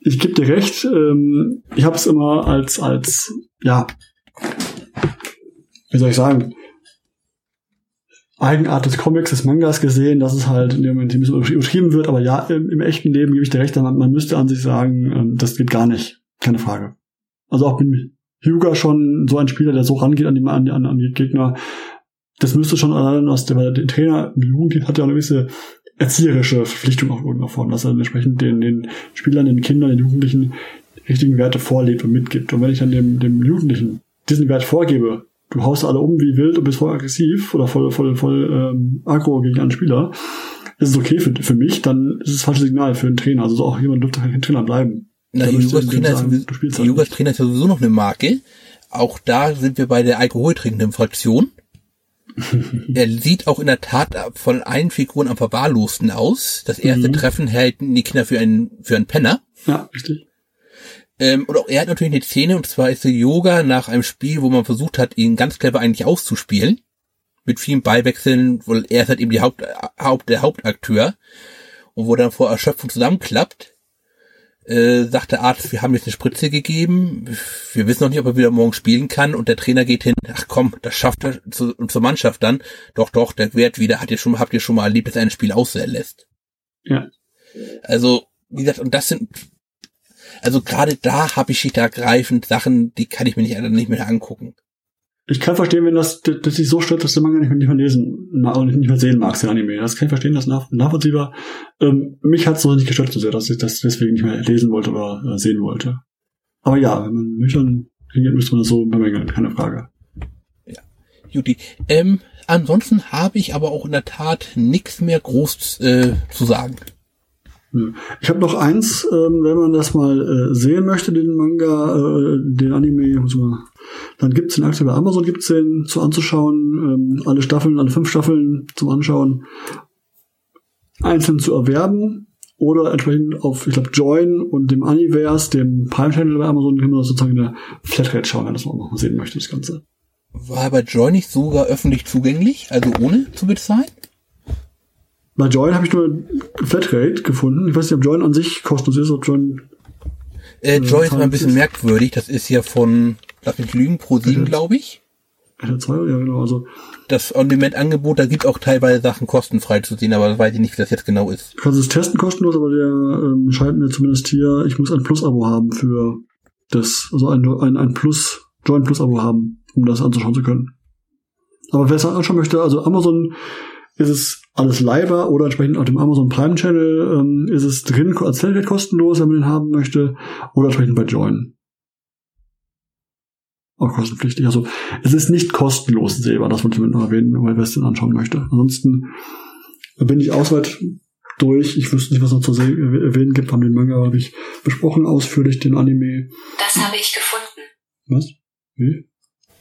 ich gebe dir recht, ähm, ich habe es immer als, als, ja, wie soll ich sagen, Eigenart des Comics, des Mangas gesehen, dass es halt in dem Moment ein bisschen übertrieben wird, aber ja, im, im echten Leben gebe ich dir recht, man, man müsste an sich sagen, ähm, das geht gar nicht. Keine Frage. Also auch bin Hyuga schon so ein Spieler, der so rangeht an die, an, an, an die Gegner, das müsste schon allein aus der, der Trainer im Jugendteam hat ja eine gewisse erzieherische Verpflichtung auch irgendwo davon, dass er entsprechend den, den Spielern, den Kindern, den Jugendlichen richtigen Werte vorlebt und mitgibt. Und wenn ich dann dem, dem Jugendlichen diesen Wert vorgebe, du haust alle um wie wild und bist voll aggressiv oder voll, voll, voll ähm, aggro gegen einen Spieler, ist es okay für, für mich, dann ist es ein falsches Signal für einen Trainer. Also auch jemand dürfte kein Trainer bleiben. Na, die Jugendtrainer ist, halt ist ja sowieso noch eine Marke. Auch da sind wir bei der alkoholtrinkenden Fraktion. er sieht auch in der Tat von allen Figuren am verwahrlosten aus. Das erste mhm. Treffen halten die Kinder für einen, für einen Penner. Ja, richtig. Ähm, und auch er hat natürlich eine Szene, und zwar ist der Yoga nach einem Spiel, wo man versucht hat, ihn ganz clever eigentlich auszuspielen. Mit vielen Beiwechseln, weil er ist halt eben die Haupt, Haupt, der Hauptakteur. und wo dann vor Erschöpfung zusammenklappt, äh, sagt der Arzt, wir haben jetzt eine Spritze gegeben, wir wissen noch nicht, ob er wieder morgen spielen kann und der Trainer geht hin, ach komm, das schafft er zu, zur Mannschaft dann. Doch, doch, der Wert wieder, hat ihr schon, habt ihr schon mal erlebt, dass er ein Spiel auslässt. Ja. Also, wie gesagt, und das sind, also gerade da habe ich schlicht ergreifend Sachen, die kann ich mir nicht, nicht mehr angucken ich kann verstehen, wenn das, das sich so stört, dass der Manga nicht mehr, nicht mehr lesen und nicht mehr sehen magst, den Anime. Das kann ich verstehen, das nach, nachvollziehbar. Ähm, mich hat es noch nicht gestört so sehr, dass ich das deswegen nicht mehr lesen wollte oder äh, sehen wollte. Aber ja, wenn man nüchtern hingeht, müsste man das so bemängeln, keine Frage. Ja, Juti. Ähm, ansonsten habe ich aber auch in der Tat nichts mehr groß äh, zu sagen. Ich habe noch eins, ähm, wenn man das mal äh, sehen möchte, den Manga, äh, den Anime, muss man, dann gibt's den aktuell bei Amazon, gibt's den zu anzuschauen, ähm, alle Staffeln, alle fünf Staffeln zum Anschauen, einzeln zu erwerben oder entsprechend auf, ich glaube, Join und dem Aniverse, dem Prime Channel bei Amazon, kann man das sozusagen in der Flatrate schauen, wenn das man mal sehen möchte, das Ganze. War bei Join nicht sogar öffentlich zugänglich, also ohne zu bezahlen? Bei Join habe ich nur Flatrate gefunden. Ich weiß nicht, ob Join an sich kostenlos ist, ob Join. Äh, Join ist mal ein bisschen ist. merkwürdig. Das ist ja von, lass mich lügen, Pro 7, glaube ich. Ja, genau. Also, das On-Demand-Angebot, da gibt auch teilweise Sachen kostenfrei zu sehen, aber weiß ich nicht, wie das jetzt genau ist. Du kannst es testen kostenlos, aber der ähm, scheint mir zumindest hier, ich muss ein Plus-Abo haben für das, also ein, ein, ein Plus, Join Plus-Abo haben, um das anzuschauen zu können. Aber wer es anschauen möchte, also Amazon ist es alles live oder entsprechend auf dem Amazon Prime Channel ähm, ist es drin als Flatrate kostenlos, wenn man den haben möchte, oder entsprechend bei Join. Auch kostenpflichtig. Also es ist nicht kostenlos sehbar, das wollte ich noch erwähnen, weil wer es denn anschauen möchte. Ansonsten bin ich ausweit durch. Ich wüsste nicht, was noch zu erwähnen gibt. Haben den Manga habe ich besprochen ausführlich, den Anime. Das habe ich gefunden. Was? Wie?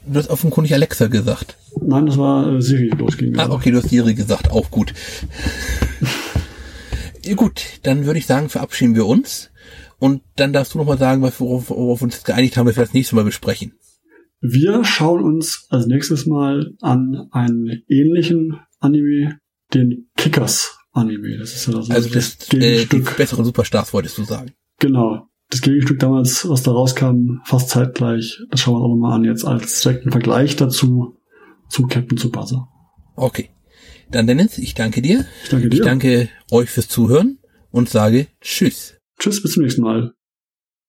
Du hast offenkundig Alexa gesagt. Nein, das war äh, Siri losging. Ah, okay, du hast Siri gesagt, auch gut. ja, gut, dann würde ich sagen, verabschieden wir uns. Und dann darfst du nochmal sagen, was worauf, worauf wir uns geeinigt haben, was wir das nächste Mal besprechen. Wir schauen uns als nächstes Mal an einen ähnlichen Anime, den Kickers Anime. Das ist ja das also das, das äh, die besseren Superstars wolltest du sagen. Genau das Gegenstück damals, was da rauskam, fast zeitgleich. Das schauen wir uns auch nochmal an, jetzt als direkten Vergleich dazu zu Captain Tsubasa. Okay. Dann Dennis, ich danke dir. Ich danke dir. Ich danke euch fürs Zuhören und sage Tschüss. Tschüss, bis zum nächsten Mal.